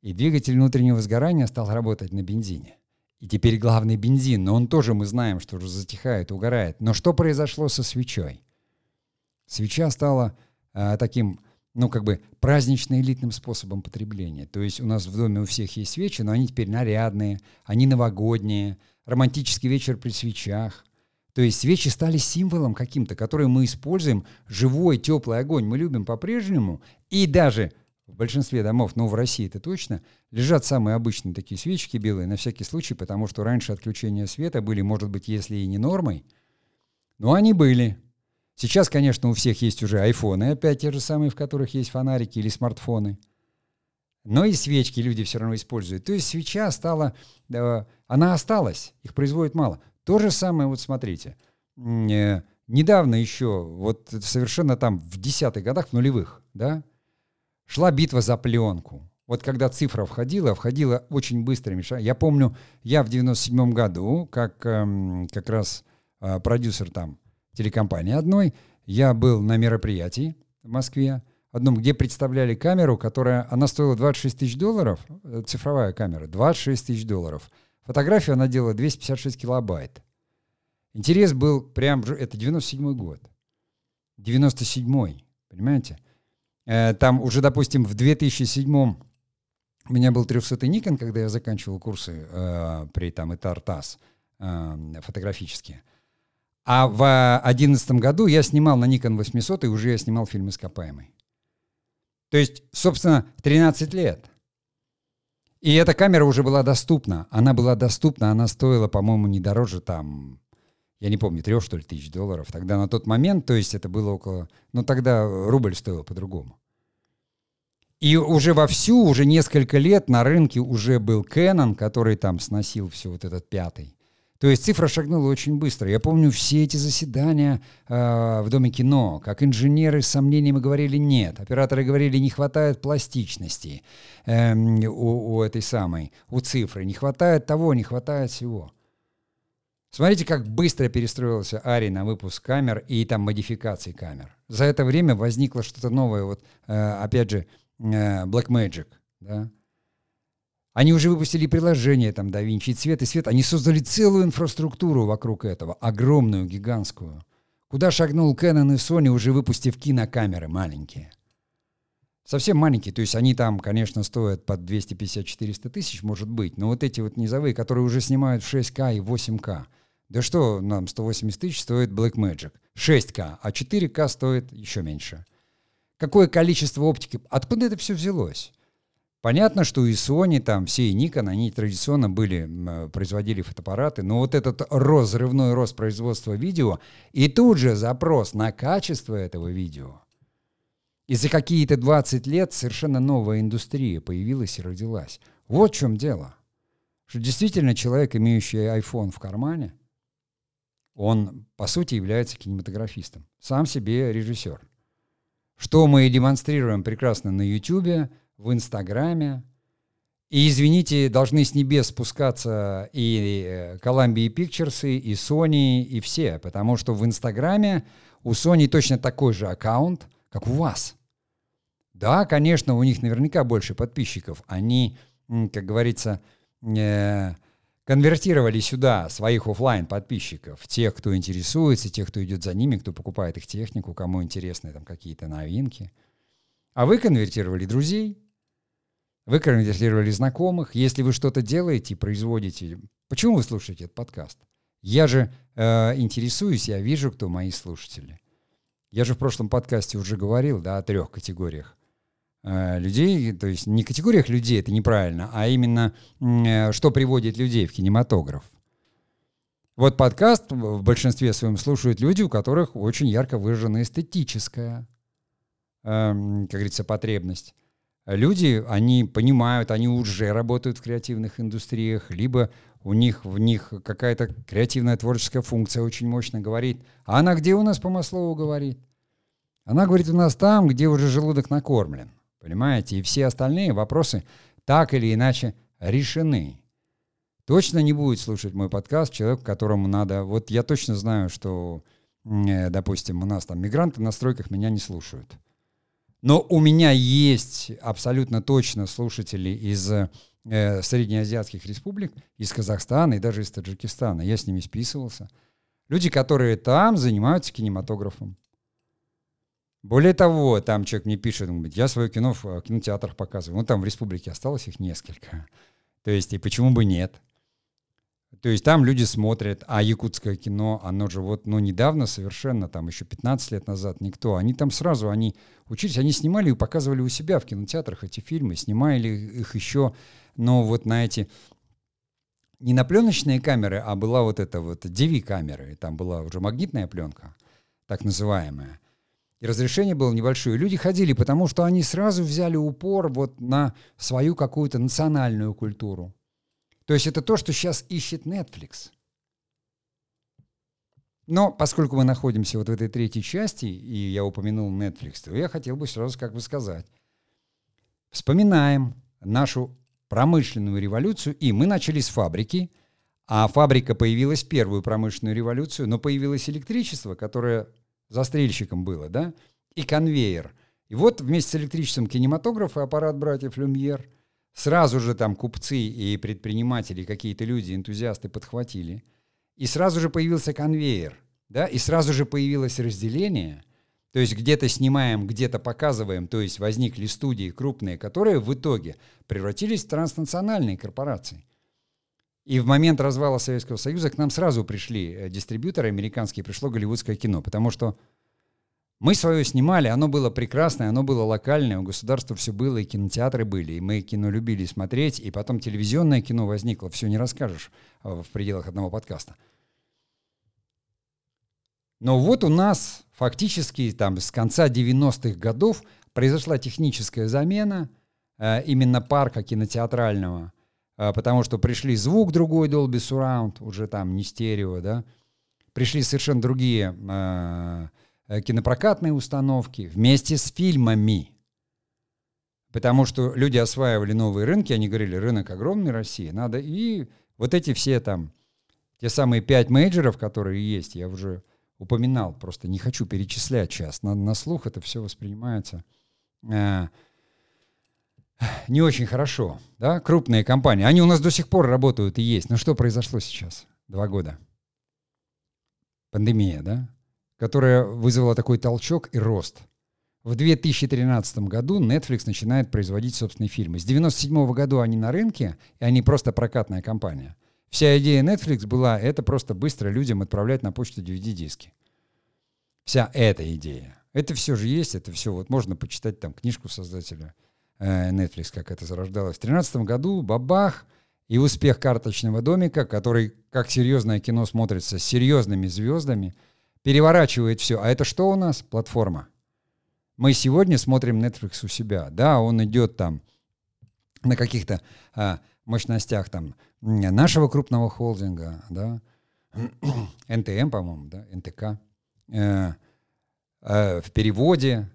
И двигатель внутреннего сгорания стал работать на бензине. И теперь главный бензин, но он тоже, мы знаем, что уже затихает, угорает. Но что произошло со свечой? Свеча стала э, таким ну, как бы празднично-элитным способом потребления. То есть у нас в доме у всех есть свечи, но они теперь нарядные, они новогодние, романтический вечер при свечах. То есть свечи стали символом каким-то, который мы используем, живой, теплый огонь мы любим по-прежнему, и даже большинстве домов, но в России это точно, лежат самые обычные такие свечки белые на всякий случай, потому что раньше отключения света были, может быть, если и не нормой, но они были. Сейчас, конечно, у всех есть уже айфоны, опять те же самые, в которых есть фонарики или смартфоны. Но и свечки люди все равно используют. То есть свеча стала, она осталась, их производят мало. То же самое, вот смотрите, э, недавно еще, вот совершенно там в десятых годах, в нулевых, да, шла битва за пленку. Вот когда цифра входила, входила очень быстрыми шагами. Я помню, я в 97 году, как эм, как раз э, продюсер там телекомпании одной. Я был на мероприятии в Москве, одном, где представляли камеру, которая, она стоила 26 тысяч долларов, э, цифровая камера, 26 тысяч долларов. Фотографию она делала 256 килобайт. Интерес был прям, это 97 год. 97 понимаете? Э, там уже, допустим, в 2007 у меня был 300-й Nikon, когда я заканчивал курсы э, при там и Тартас э, фотографические. А в 2011 году я снимал на Nikon 800, и уже я снимал фильм «Ископаемый». То есть, собственно, 13 лет. И эта камера уже была доступна. Она была доступна, она стоила, по-моему, не дороже там, я не помню, трех, что ли, тысяч долларов. Тогда на тот момент, то есть это было около... Ну, тогда рубль стоил по-другому. И уже вовсю, уже несколько лет на рынке уже был Canon, который там сносил все вот этот пятый. То есть цифра шагнула очень быстро. Я помню все эти заседания э, в Доме кино, как инженеры с сомнениями говорили «нет», операторы говорили «не хватает пластичности э, у, у этой самой, у цифры, не хватает того, не хватает всего». Смотрите, как быстро перестроился Ари на выпуск камер и там модификации камер. За это время возникло что-то новое. Вот, э, опять же, э, Blackmagic, да? Они уже выпустили приложение, там, DaVinci Цвет и Свет. Они создали целую инфраструктуру вокруг этого, огромную, гигантскую. Куда шагнул Canon и Sony, уже выпустив кинокамеры маленькие. Совсем маленькие, то есть они там, конечно, стоят под 250-400 тысяч, может быть, но вот эти вот низовые, которые уже снимают в 6К и 8К, да что нам 180 тысяч стоит Blackmagic? 6К, а 4К стоит еще меньше. Какое количество оптики? Откуда это все взялось? Понятно, что и Sony, там все и Nikon, они традиционно были, производили фотоаппараты, но вот этот рост, рост производства видео и тут же запрос на качество этого видео – и за какие-то 20 лет совершенно новая индустрия появилась и родилась. Вот в чем дело. Что действительно человек, имеющий iPhone в кармане, он, по сути, является кинематографистом. Сам себе режиссер. Что мы и демонстрируем прекрасно на YouTube, в Инстаграме. И, извините, должны с небес спускаться и э, Columbia Pictures, и Sony, и все. Потому что в Инстаграме у Sony точно такой же аккаунт, как у вас – да, конечно, у них наверняка больше подписчиков. Они, как говорится, э, конвертировали сюда своих офлайн подписчиков, тех, кто интересуется, тех, кто идет за ними, кто покупает их технику, кому интересны там какие-то новинки. А вы конвертировали друзей, вы конвертировали знакомых. Если вы что-то делаете, производите, почему вы слушаете этот подкаст? Я же э, интересуюсь, я вижу, кто мои слушатели. Я же в прошлом подкасте уже говорил да, о трех категориях людей, то есть не категориях людей, это неправильно, а именно э, что приводит людей в кинематограф. Вот подкаст в большинстве своем слушают люди, у которых очень ярко выражена эстетическая, эм, как говорится, потребность. Люди, они понимают, они уже работают в креативных индустриях, либо у них в них какая-то креативная творческая функция очень мощно говорит. А она где у нас по Маслову говорит? Она говорит у нас там, где уже желудок накормлен. Понимаете? И все остальные вопросы так или иначе решены. Точно не будет слушать мой подкаст человек, которому надо... Вот я точно знаю, что, э, допустим, у нас там мигранты на стройках меня не слушают. Но у меня есть абсолютно точно слушатели из э, среднеазиатских республик, из Казахстана и даже из Таджикистана. Я с ними списывался. Люди, которые там занимаются кинематографом. Более того, там человек мне пишет, говорит, я свое кино в э, кинотеатрах показываю. Ну, там в республике осталось их несколько. То есть, и почему бы нет? То есть там люди смотрят, а якутское кино, оно же вот, ну, недавно совершенно, там еще 15 лет назад никто, они там сразу, они учились, они снимали и показывали у себя в кинотеатрах эти фильмы, снимали их еще, но вот на эти, не на пленочные камеры, а была вот эта вот DV-камера, там была уже магнитная пленка, так называемая. И разрешение было небольшое. Люди ходили, потому что они сразу взяли упор вот на свою какую-то национальную культуру. То есть это то, что сейчас ищет Netflix. Но поскольку мы находимся вот в этой третьей части, и я упомянул Netflix, то я хотел бы сразу как бы сказать. Вспоминаем нашу промышленную революцию, и мы начали с фабрики, а фабрика появилась в первую промышленную революцию, но появилось электричество, которое застрельщиком было, да, и конвейер. И вот вместе с электричеством кинематограф и аппарат братьев Люмьер сразу же там купцы и предприниматели, какие-то люди, энтузиасты подхватили. И сразу же появился конвейер, да, и сразу же появилось разделение. То есть где-то снимаем, где-то показываем, то есть возникли студии крупные, которые в итоге превратились в транснациональные корпорации. И в момент развала Советского Союза к нам сразу пришли э, дистрибьюторы американские, пришло голливудское кино, потому что мы свое снимали, оно было прекрасное, оно было локальное, у государства все было, и кинотеатры были, и мы кино любили смотреть, и потом телевизионное кино возникло, все не расскажешь э, в пределах одного подкаста. Но вот у нас фактически там с конца 90-х годов произошла техническая замена э, именно парка кинотеатрального – потому что пришли звук другой Dolby Surround, уже там не стерео, да, пришли совершенно другие э, кинопрокатные установки вместе с фильмами. Потому что люди осваивали новые рынки, они говорили, рынок огромный России, надо и вот эти все там Те самые пять мейджеров, которые есть, я уже упоминал, просто не хочу перечислять сейчас. На, на слух это все воспринимается э, не очень хорошо. Да? Крупные компании, они у нас до сих пор работают и есть. Но что произошло сейчас? Два года. Пандемия, да? Которая вызвала такой толчок и рост. В 2013 году Netflix начинает производить собственные фильмы. С 1997 года они на рынке, и они просто прокатная компания. Вся идея Netflix была это просто быстро людям отправлять на почту DVD-диски. Вся эта идея. Это все же есть, это все вот можно почитать там книжку создателя Netflix, как это зарождалось. В 2013 году бабах и успех карточного домика, который как серьезное кино смотрится с серьезными звездами, переворачивает все. А это что у нас? Платформа. Мы сегодня смотрим Netflix у себя. Да, он идет там на каких-то а, мощностях там нашего крупного холдинга, да, НТМ, по-моему, да, НТК, э, э, в переводе.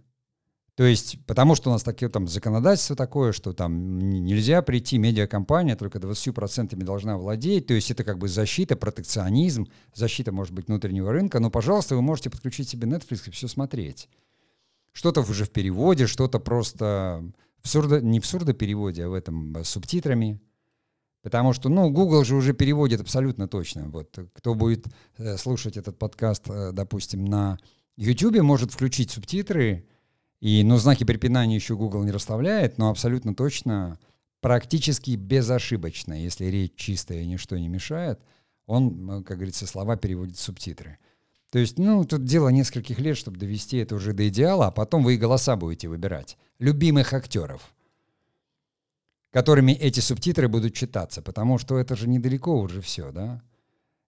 То есть, потому что у нас такие, там законодательство такое, что там нельзя прийти, медиакомпания только 20% должна владеть, то есть это как бы защита, протекционизм, защита, может быть, внутреннего рынка, но, пожалуйста, вы можете подключить себе Netflix и все смотреть. Что-то уже в переводе, что-то просто в сурдо, не в сурдопереводе, а в этом с субтитрами. Потому что, ну, Google же уже переводит абсолютно точно. Вот кто будет э, слушать этот подкаст, э, допустим, на YouTube, может включить субтитры, и, ну, знаки препинания еще Google не расставляет, но абсолютно точно, практически безошибочно, если речь чистая и ничто не мешает, он, как говорится, слова переводит в субтитры. То есть, ну, тут дело нескольких лет, чтобы довести это уже до идеала, а потом вы и голоса будете выбирать. Любимых актеров, которыми эти субтитры будут читаться, потому что это же недалеко уже все, да?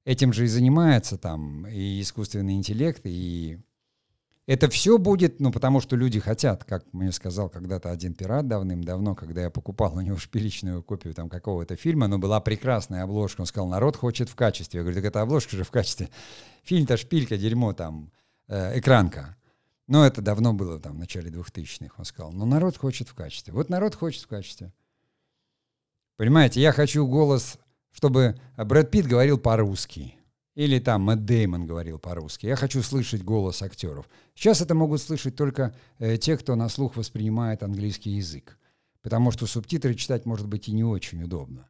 Этим же и занимается там и искусственный интеллект, и это все будет, ну, потому что люди хотят, как мне сказал когда-то один пират давным-давно, когда я покупал у него шпиличную копию там какого-то фильма, но была прекрасная обложка, он сказал, народ хочет в качестве. Я говорю, так это обложка же в качестве. Фильм-то шпилька, дерьмо там, э, экранка. Но это давно было там, в начале 2000-х, он сказал, но народ хочет в качестве. Вот народ хочет в качестве. Понимаете, я хочу голос, чтобы Брэд Питт говорил по-русски. Или там Мэтт Деймон говорил по-русски. Я хочу слышать голос актеров. Сейчас это могут слышать только э, те, кто на слух воспринимает английский язык. Потому что субтитры читать может быть и не очень удобно.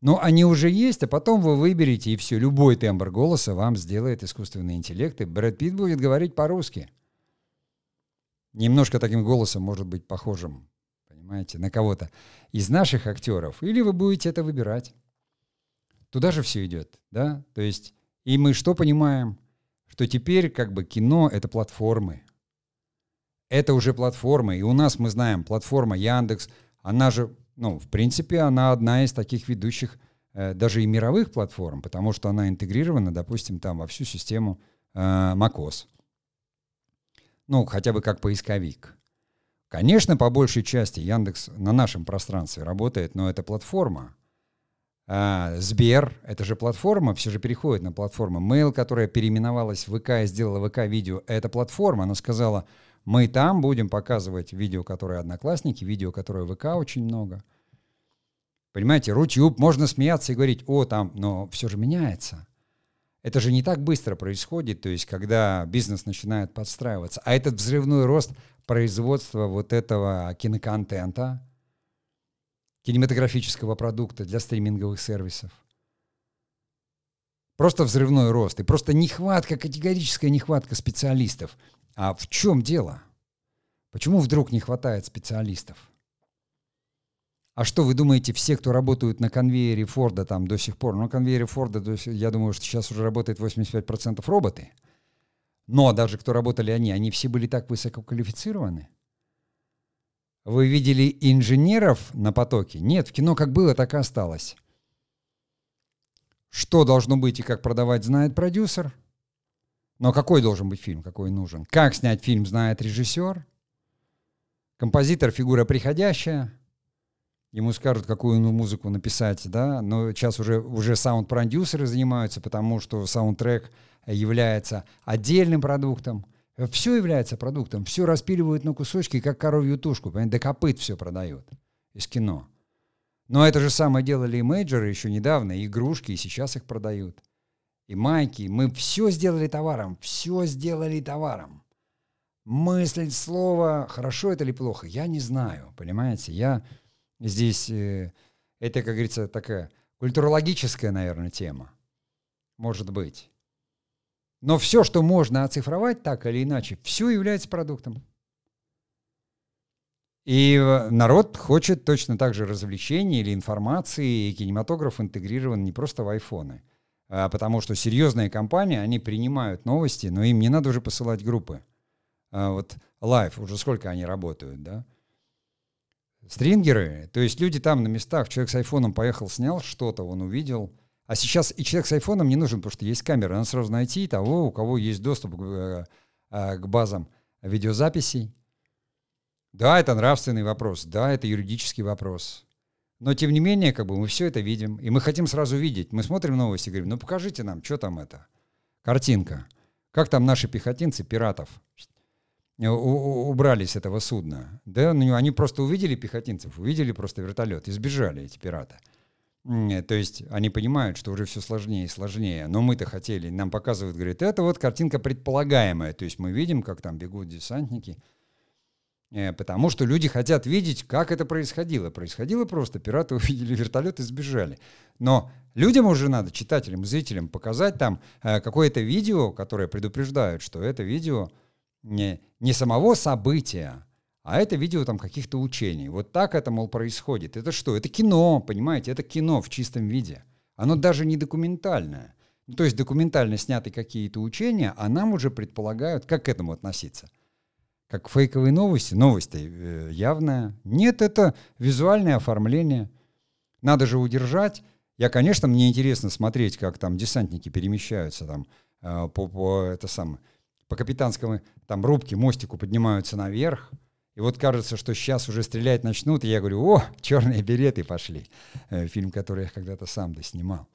Но они уже есть, а потом вы выберете, и все, любой тембр голоса вам сделает искусственный интеллект, и Брэд Питт будет говорить по-русски. Немножко таким голосом может быть похожим, понимаете, на кого-то из наших актеров, или вы будете это выбирать. Туда же все идет, да? То есть и мы что понимаем? Что теперь как бы кино — это платформы. Это уже платформы. И у нас, мы знаем, платформа Яндекс, она же, ну, в принципе, она одна из таких ведущих э, даже и мировых платформ, потому что она интегрирована, допустим, там во всю систему э, macOS. Ну, хотя бы как поисковик. Конечно, по большей части Яндекс на нашем пространстве работает, но это платформа. А, Сбер, это же платформа, все же переходит на платформу. Mail, которая переименовалась в ВК и сделала ВК-видео, это платформа. Она сказала, мы там будем показывать видео, которые одноклассники, видео, которые ВК очень много. Понимаете, Рутюб, можно смеяться и говорить, о, там, но все же меняется. Это же не так быстро происходит, то есть когда бизнес начинает подстраиваться. А этот взрывной рост производства вот этого киноконтента, кинематографического продукта для стриминговых сервисов. Просто взрывной рост и просто нехватка, категорическая нехватка специалистов. А в чем дело? Почему вдруг не хватает специалистов? А что вы думаете, все, кто работают на конвейере Форда там до сих пор, ну, на конвейере Форда, я думаю, что сейчас уже работает 85% роботы. Но даже кто работали они, они все были так высококвалифицированы. Вы видели инженеров на потоке? Нет, в кино как было, так и осталось. Что должно быть и как продавать, знает продюсер. Но какой должен быть фильм, какой нужен? Как снять фильм, знает режиссер. Композитор — фигура приходящая. Ему скажут, какую музыку написать, да, но сейчас уже, уже саунд-продюсеры занимаются, потому что саундтрек является отдельным продуктом. Все является продуктом, все распиливают на кусочки, как коровью тушку, понимаете, до копыт все продают из кино. Но это же самое делали и мейджоры еще недавно, и игрушки, и сейчас их продают. и майки. Мы все сделали товаром, все сделали товаром. Мыслить слово, хорошо это или плохо, я не знаю, понимаете? Я здесь, э, это, как говорится, такая культурологическая, наверное, тема. Может быть. Но все, что можно оцифровать так или иначе, все является продуктом. И э, народ хочет точно так же развлечений или информации, и кинематограф интегрирован не просто в айфоны. А потому что серьезные компании, они принимают новости, но им не надо уже посылать группы. А вот Life, уже сколько они работают, да? Стрингеры, то есть люди там на местах, человек с айфоном поехал, снял что-то, он увидел. А сейчас и человек с айфоном не нужен, потому что есть камера, надо сразу найти того, у кого есть доступ к, э, э, к базам видеозаписей, да, это нравственный вопрос, да, это юридический вопрос. Но тем не менее, как бы мы все это видим, и мы хотим сразу видеть. Мы смотрим новости и говорим, ну покажите нам, что там это. Картинка. Как там наши пехотинцы пиратов убрали с этого судна? Да, ну, они просто увидели пехотинцев, увидели просто вертолет и сбежали эти пираты. То есть они понимают, что уже все сложнее и сложнее. Но мы-то хотели, нам показывают, говорят, это вот картинка предполагаемая. То есть мы видим, как там бегут десантники – Э, потому что люди хотят видеть, как это происходило. Происходило просто, пираты увидели вертолет и сбежали. Но людям уже надо, читателям, зрителям, показать там э, какое-то видео, которое предупреждает, что это видео не, не самого события, а это видео там каких-то учений. Вот так это, мол, происходит. Это что? Это кино, понимаете? Это кино в чистом виде. Оно даже не документальное. То есть документально сняты какие-то учения, а нам уже предполагают, как к этому относиться – как фейковые новости, новости э, явная. Нет, это визуальное оформление. Надо же удержать. Я, конечно, мне интересно смотреть, как там десантники перемещаются там э, по, по, это самое, по капитанскому там рубке, мостику поднимаются наверх. И вот кажется, что сейчас уже стрелять начнут, и я говорю, о, черные береты пошли. Э, фильм, который я когда-то сам доснимал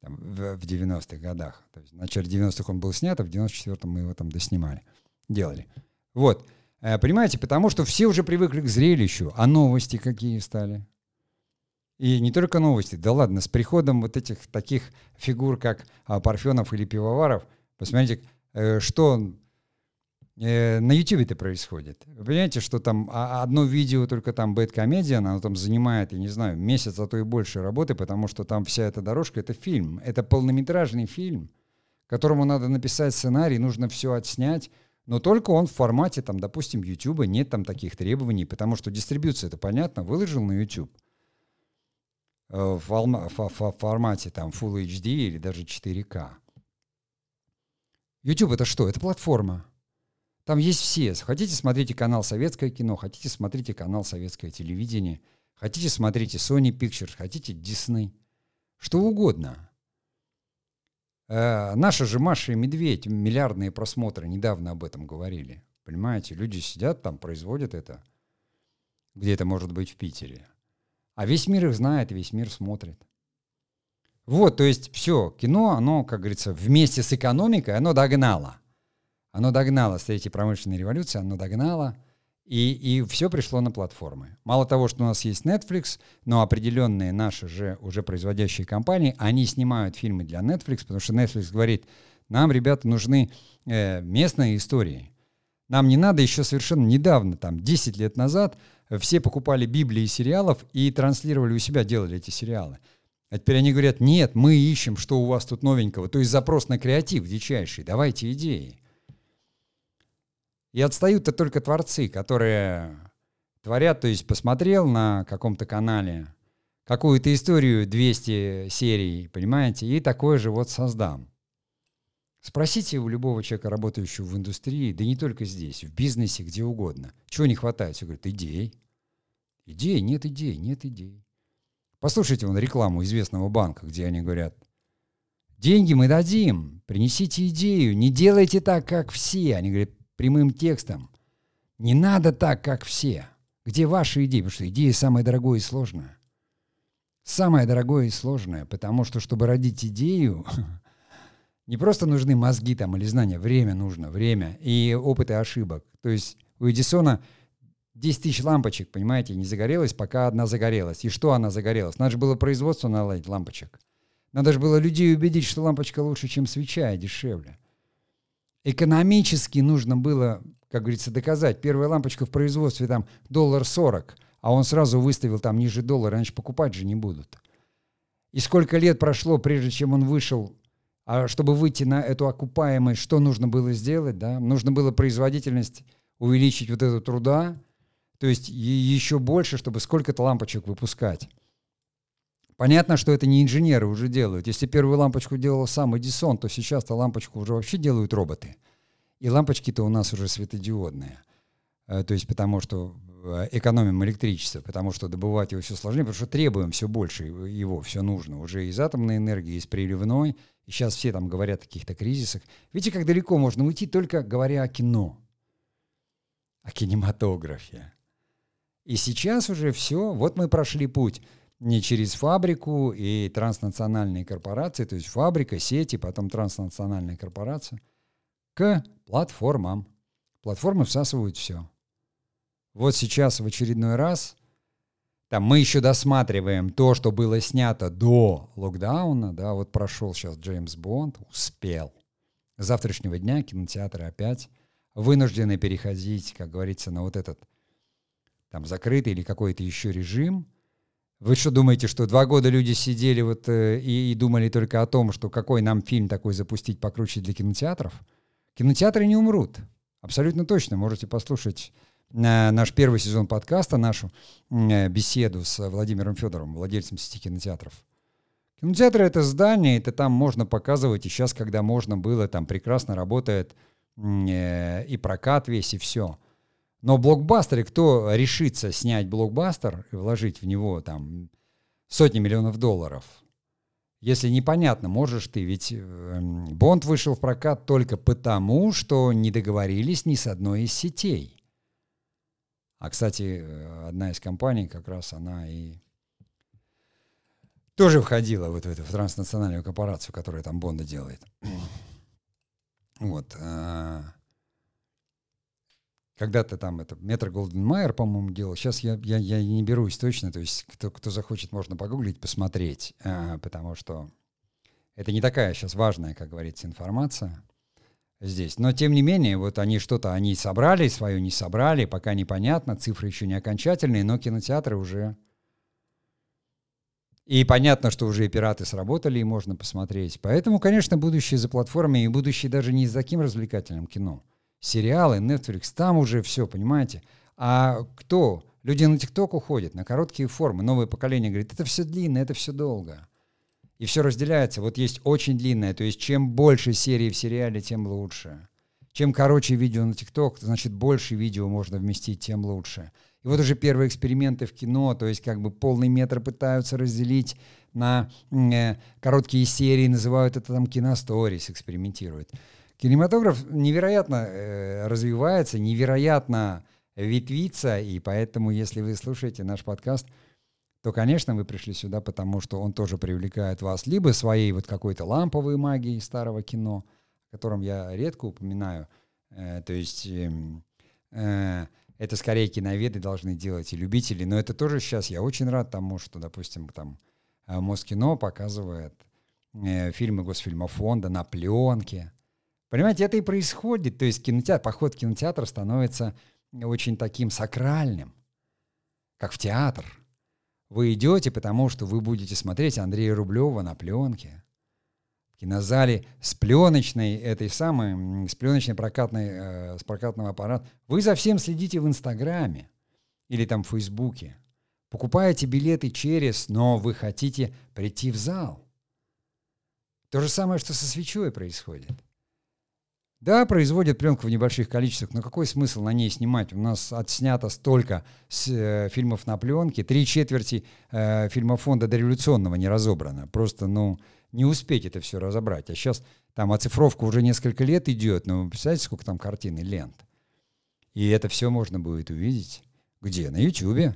там, в, в 90-х годах. То есть в начале 90-х он был снят, а в 94-м мы его там доснимали, делали. Вот. Э, понимаете, потому что все уже привыкли к зрелищу, а новости какие стали? И не только новости, да ладно, с приходом вот этих таких фигур, как а, Парфенов или Пивоваров, посмотрите, э, что э, на YouTube-то происходит. Вы понимаете, что там а, одно видео, только там Bad оно там занимает, я не знаю, месяц, а то и больше работы, потому что там вся эта дорожка — это фильм, это полнометражный фильм, которому надо написать сценарий, нужно все отснять, но только он в формате, там, допустим, YouTube, нет там таких требований, потому что дистрибьюция, это понятно, выложил на YouTube э, в, формате там Full HD или даже 4К. YouTube это что? Это платформа. Там есть все. Хотите, смотрите канал «Советское кино», хотите, смотрите канал «Советское телевидение», хотите, смотрите Sony Pictures, хотите Disney. Что угодно. Э, наша же Маша и Медведь, миллиардные просмотры, недавно об этом говорили. Понимаете, люди сидят там, производят это. Где это может быть в Питере. А весь мир их знает, весь мир смотрит. Вот, то есть все, кино, оно, как говорится, вместе с экономикой, оно догнало. Оно догнало с третьей промышленной революции, оно догнало – и, и все пришло на платформы. Мало того, что у нас есть Netflix, но определенные наши же уже производящие компании, они снимают фильмы для Netflix, потому что Netflix говорит, нам, ребята, нужны э, местные истории. Нам не надо еще совершенно недавно, там, 10 лет назад, все покупали Библии сериалов и транслировали у себя, делали эти сериалы. А теперь они говорят, нет, мы ищем, что у вас тут новенького. То есть запрос на креатив дичайший, давайте идеи. И отстают-то только творцы, которые творят, то есть посмотрел на каком-то канале какую-то историю 200 серий, понимаете, и такое же вот создам. Спросите у любого человека, работающего в индустрии, да не только здесь, в бизнесе, где угодно, чего не хватает. Все говорят, идей. Идей, нет идей, нет идей. Послушайте вон рекламу известного банка, где они говорят, деньги мы дадим, принесите идею, не делайте так, как все. Они говорят, прямым текстом. Не надо так, как все. Где ваши идеи? Потому что идея самое дорогое и сложное. Самое дорогое и сложное, потому что, чтобы родить идею, не просто нужны мозги там или знания, время нужно, время и опыт и ошибок. То есть у Эдисона 10 тысяч лампочек, понимаете, не загорелась, пока одна загорелась. И что она загорелась? Надо же было производство наладить лампочек. Надо же было людей убедить, что лампочка лучше, чем свеча, и дешевле. Экономически нужно было, как говорится, доказать. Первая лампочка в производстве там доллар сорок, а он сразу выставил там ниже доллара, иначе покупать же не будут. И сколько лет прошло, прежде чем он вышел, а чтобы выйти на эту окупаемость, что нужно было сделать, да? Нужно было производительность увеличить вот эту труда, то есть еще больше, чтобы сколько-то лампочек выпускать. Понятно, что это не инженеры уже делают. Если первую лампочку делал сам Эдисон, то сейчас-то лампочку уже вообще делают роботы. И лампочки-то у нас уже светодиодные. Э, то есть потому что э, экономим электричество, потому что добывать его все сложнее, потому что требуем все больше его, все нужно. Уже из атомной энергии, из приливной. И сейчас все там говорят о каких-то кризисах. Видите, как далеко можно уйти, только говоря о кино, о кинематографе. И сейчас уже все, вот мы прошли путь не через фабрику и транснациональные корпорации, то есть фабрика, сети, потом транснациональная корпорация, к платформам. Платформы всасывают все. Вот сейчас в очередной раз там мы еще досматриваем то, что было снято до локдауна, да, вот прошел сейчас Джеймс Бонд, успел. С завтрашнего дня кинотеатры опять вынуждены переходить, как говорится, на вот этот там закрытый или какой-то еще режим – вы что думаете, что два года люди сидели вот э, и, и думали только о том, что какой нам фильм такой запустить покруче для кинотеатров? Кинотеатры не умрут. Абсолютно точно. Можете послушать э, наш первый сезон подкаста, нашу э, беседу с Владимиром Федоровым, владельцем сети кинотеатров. Кинотеатры — это здание, это там можно показывать, и сейчас, когда можно было, там прекрасно работает э, и прокат весь, и все. Но блокбастеры, кто решится снять блокбастер и вложить в него там сотни миллионов долларов, если непонятно, можешь ты, ведь э, Бонд вышел в прокат только потому, что не договорились ни с одной из сетей. А, кстати, э, одна из компаний, как раз она и тоже входила вот в эту в транснациональную корпорацию, которая там Бонда делает. Вот. Э, когда-то там это Метро Голден Майер, по-моему, делал. Сейчас я, я, я не берусь точно. То есть кто, кто захочет, можно погуглить, посмотреть. А, потому что это не такая сейчас важная, как говорится, информация здесь. Но тем не менее, вот они что-то, они собрали, свою не собрали, пока непонятно, цифры еще не окончательные, но кинотеатры уже... И понятно, что уже и пираты сработали, и можно посмотреть. Поэтому, конечно, будущее за платформой, и будущее даже не за таким развлекательным кино – сериалы, Netflix, там уже все, понимаете? А кто? Люди на ТикТок уходят, на короткие формы. Новое поколение говорит, это все длинно, это все долго. И все разделяется. Вот есть очень длинное, то есть чем больше серий в сериале, тем лучше. Чем короче видео на ТикТок, значит больше видео можно вместить, тем лучше. И вот уже первые эксперименты в кино, то есть как бы полный метр пытаются разделить на э, короткие серии, называют это там киносторис, экспериментируют. Кинематограф невероятно э, развивается, невероятно ветвится, и поэтому, если вы слушаете наш подкаст, то, конечно, вы пришли сюда, потому что он тоже привлекает вас либо своей вот какой-то ламповой магией старого кино, о котором я редко упоминаю, э, то есть э, э, это скорее киноведы должны делать и любители, но это тоже сейчас я очень рад тому, что, допустим, там э, Москино показывает э, фильмы Госфильмофонда на пленке, Понимаете, это и происходит. То есть кинотеатр, поход в кинотеатр становится очень таким сакральным, как в театр. Вы идете, потому что вы будете смотреть Андрея Рублева на пленке. В кинозале с пленочной, этой самой, с пленочной прокатной, э, с прокатного аппарата. Вы за всем следите в Инстаграме или там в Фейсбуке. Покупаете билеты через, но вы хотите прийти в зал. То же самое, что со свечой происходит. Да, производят пленку в небольших количествах, но какой смысл на ней снимать? У нас отснято столько с, э, фильмов на пленке, три четверти э, фильмофонда дореволюционного не разобрано. Просто, ну, не успеть это все разобрать. А сейчас там оцифровка уже несколько лет идет, но представляете, сколько там картин и лент. И это все можно будет увидеть. Где? На Ютьюбе.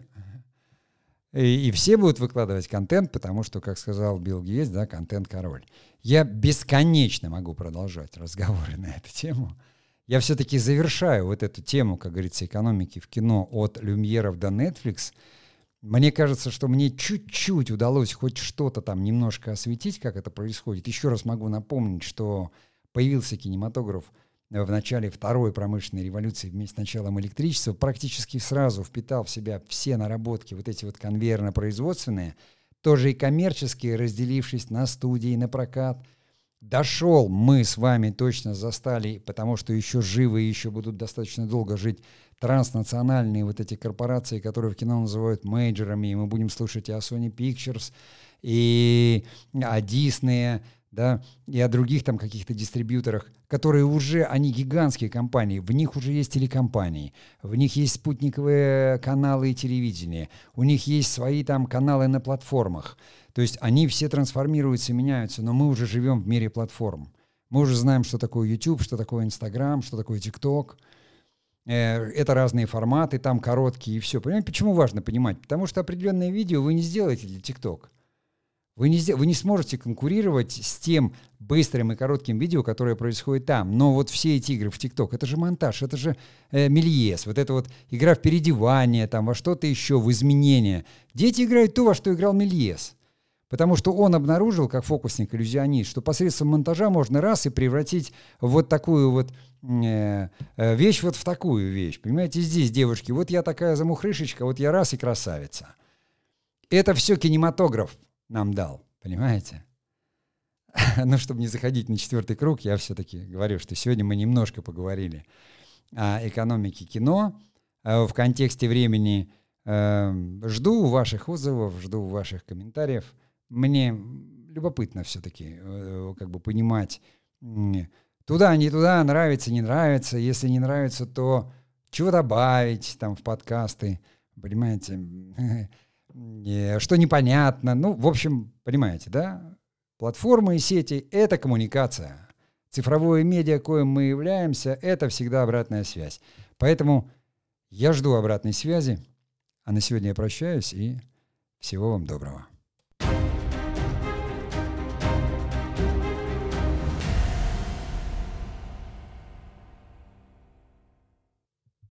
И, и все будут выкладывать контент, потому что, как сказал Билл Гейтс, да, контент король. Я бесконечно могу продолжать разговоры на эту тему. Я все-таки завершаю вот эту тему, как говорится, экономики в кино от люмьеров до Netflix Мне кажется, что мне чуть-чуть удалось хоть что-то там немножко осветить, как это происходит. Еще раз могу напомнить, что появился кинематограф в начале второй промышленной революции вместе с началом электричества, практически сразу впитал в себя все наработки, вот эти вот конвейерно-производственные, тоже и коммерческие, разделившись на студии, на прокат. Дошел, мы с вами точно застали, потому что еще живы и еще будут достаточно долго жить транснациональные вот эти корпорации, которые в кино называют мейджерами, и мы будем слушать и о Sony Pictures, и о Disney, да, и о других там каких-то дистрибьюторах, которые уже, они гигантские компании, в них уже есть телекомпании, в них есть спутниковые каналы и телевидение, у них есть свои там каналы на платформах. То есть они все трансформируются, меняются, но мы уже живем в мире платформ. Мы уже знаем, что такое YouTube, что такое Instagram, что такое TikTok. Э, это разные форматы, там короткие и все. Понимаете, почему важно понимать? Потому что определенное видео вы не сделаете для TikTok. Вы не, вы не сможете конкурировать с тем быстрым и коротким видео, которое происходит там. Но вот все эти игры в ТикТок, это же монтаж, это же э, мельес, вот это вот игра в переодевание, там, во что-то еще, в изменения. Дети играют то, во что играл мельес. Потому что он обнаружил, как фокусник-иллюзионист, что посредством монтажа можно раз и превратить вот такую вот э, э, вещь вот в такую вещь. Понимаете, здесь девушки, вот я такая замухрышечка, вот я раз и красавица. Это все кинематограф нам дал, понимаете? Но чтобы не заходить на четвертый круг, я все-таки говорю, что сегодня мы немножко поговорили о экономике кино э, в контексте времени. Эм, жду ваших отзывов, жду ваших комментариев. Мне любопытно все-таки э, как бы понимать, туда, не туда, нравится, не нравится. Если не нравится, то чего добавить там в подкасты, понимаете? что непонятно. Ну, в общем, понимаете, да? Платформы и сети — это коммуникация. Цифровое медиа, коим мы являемся, это всегда обратная связь. Поэтому я жду обратной связи. А на сегодня я прощаюсь и всего вам доброго.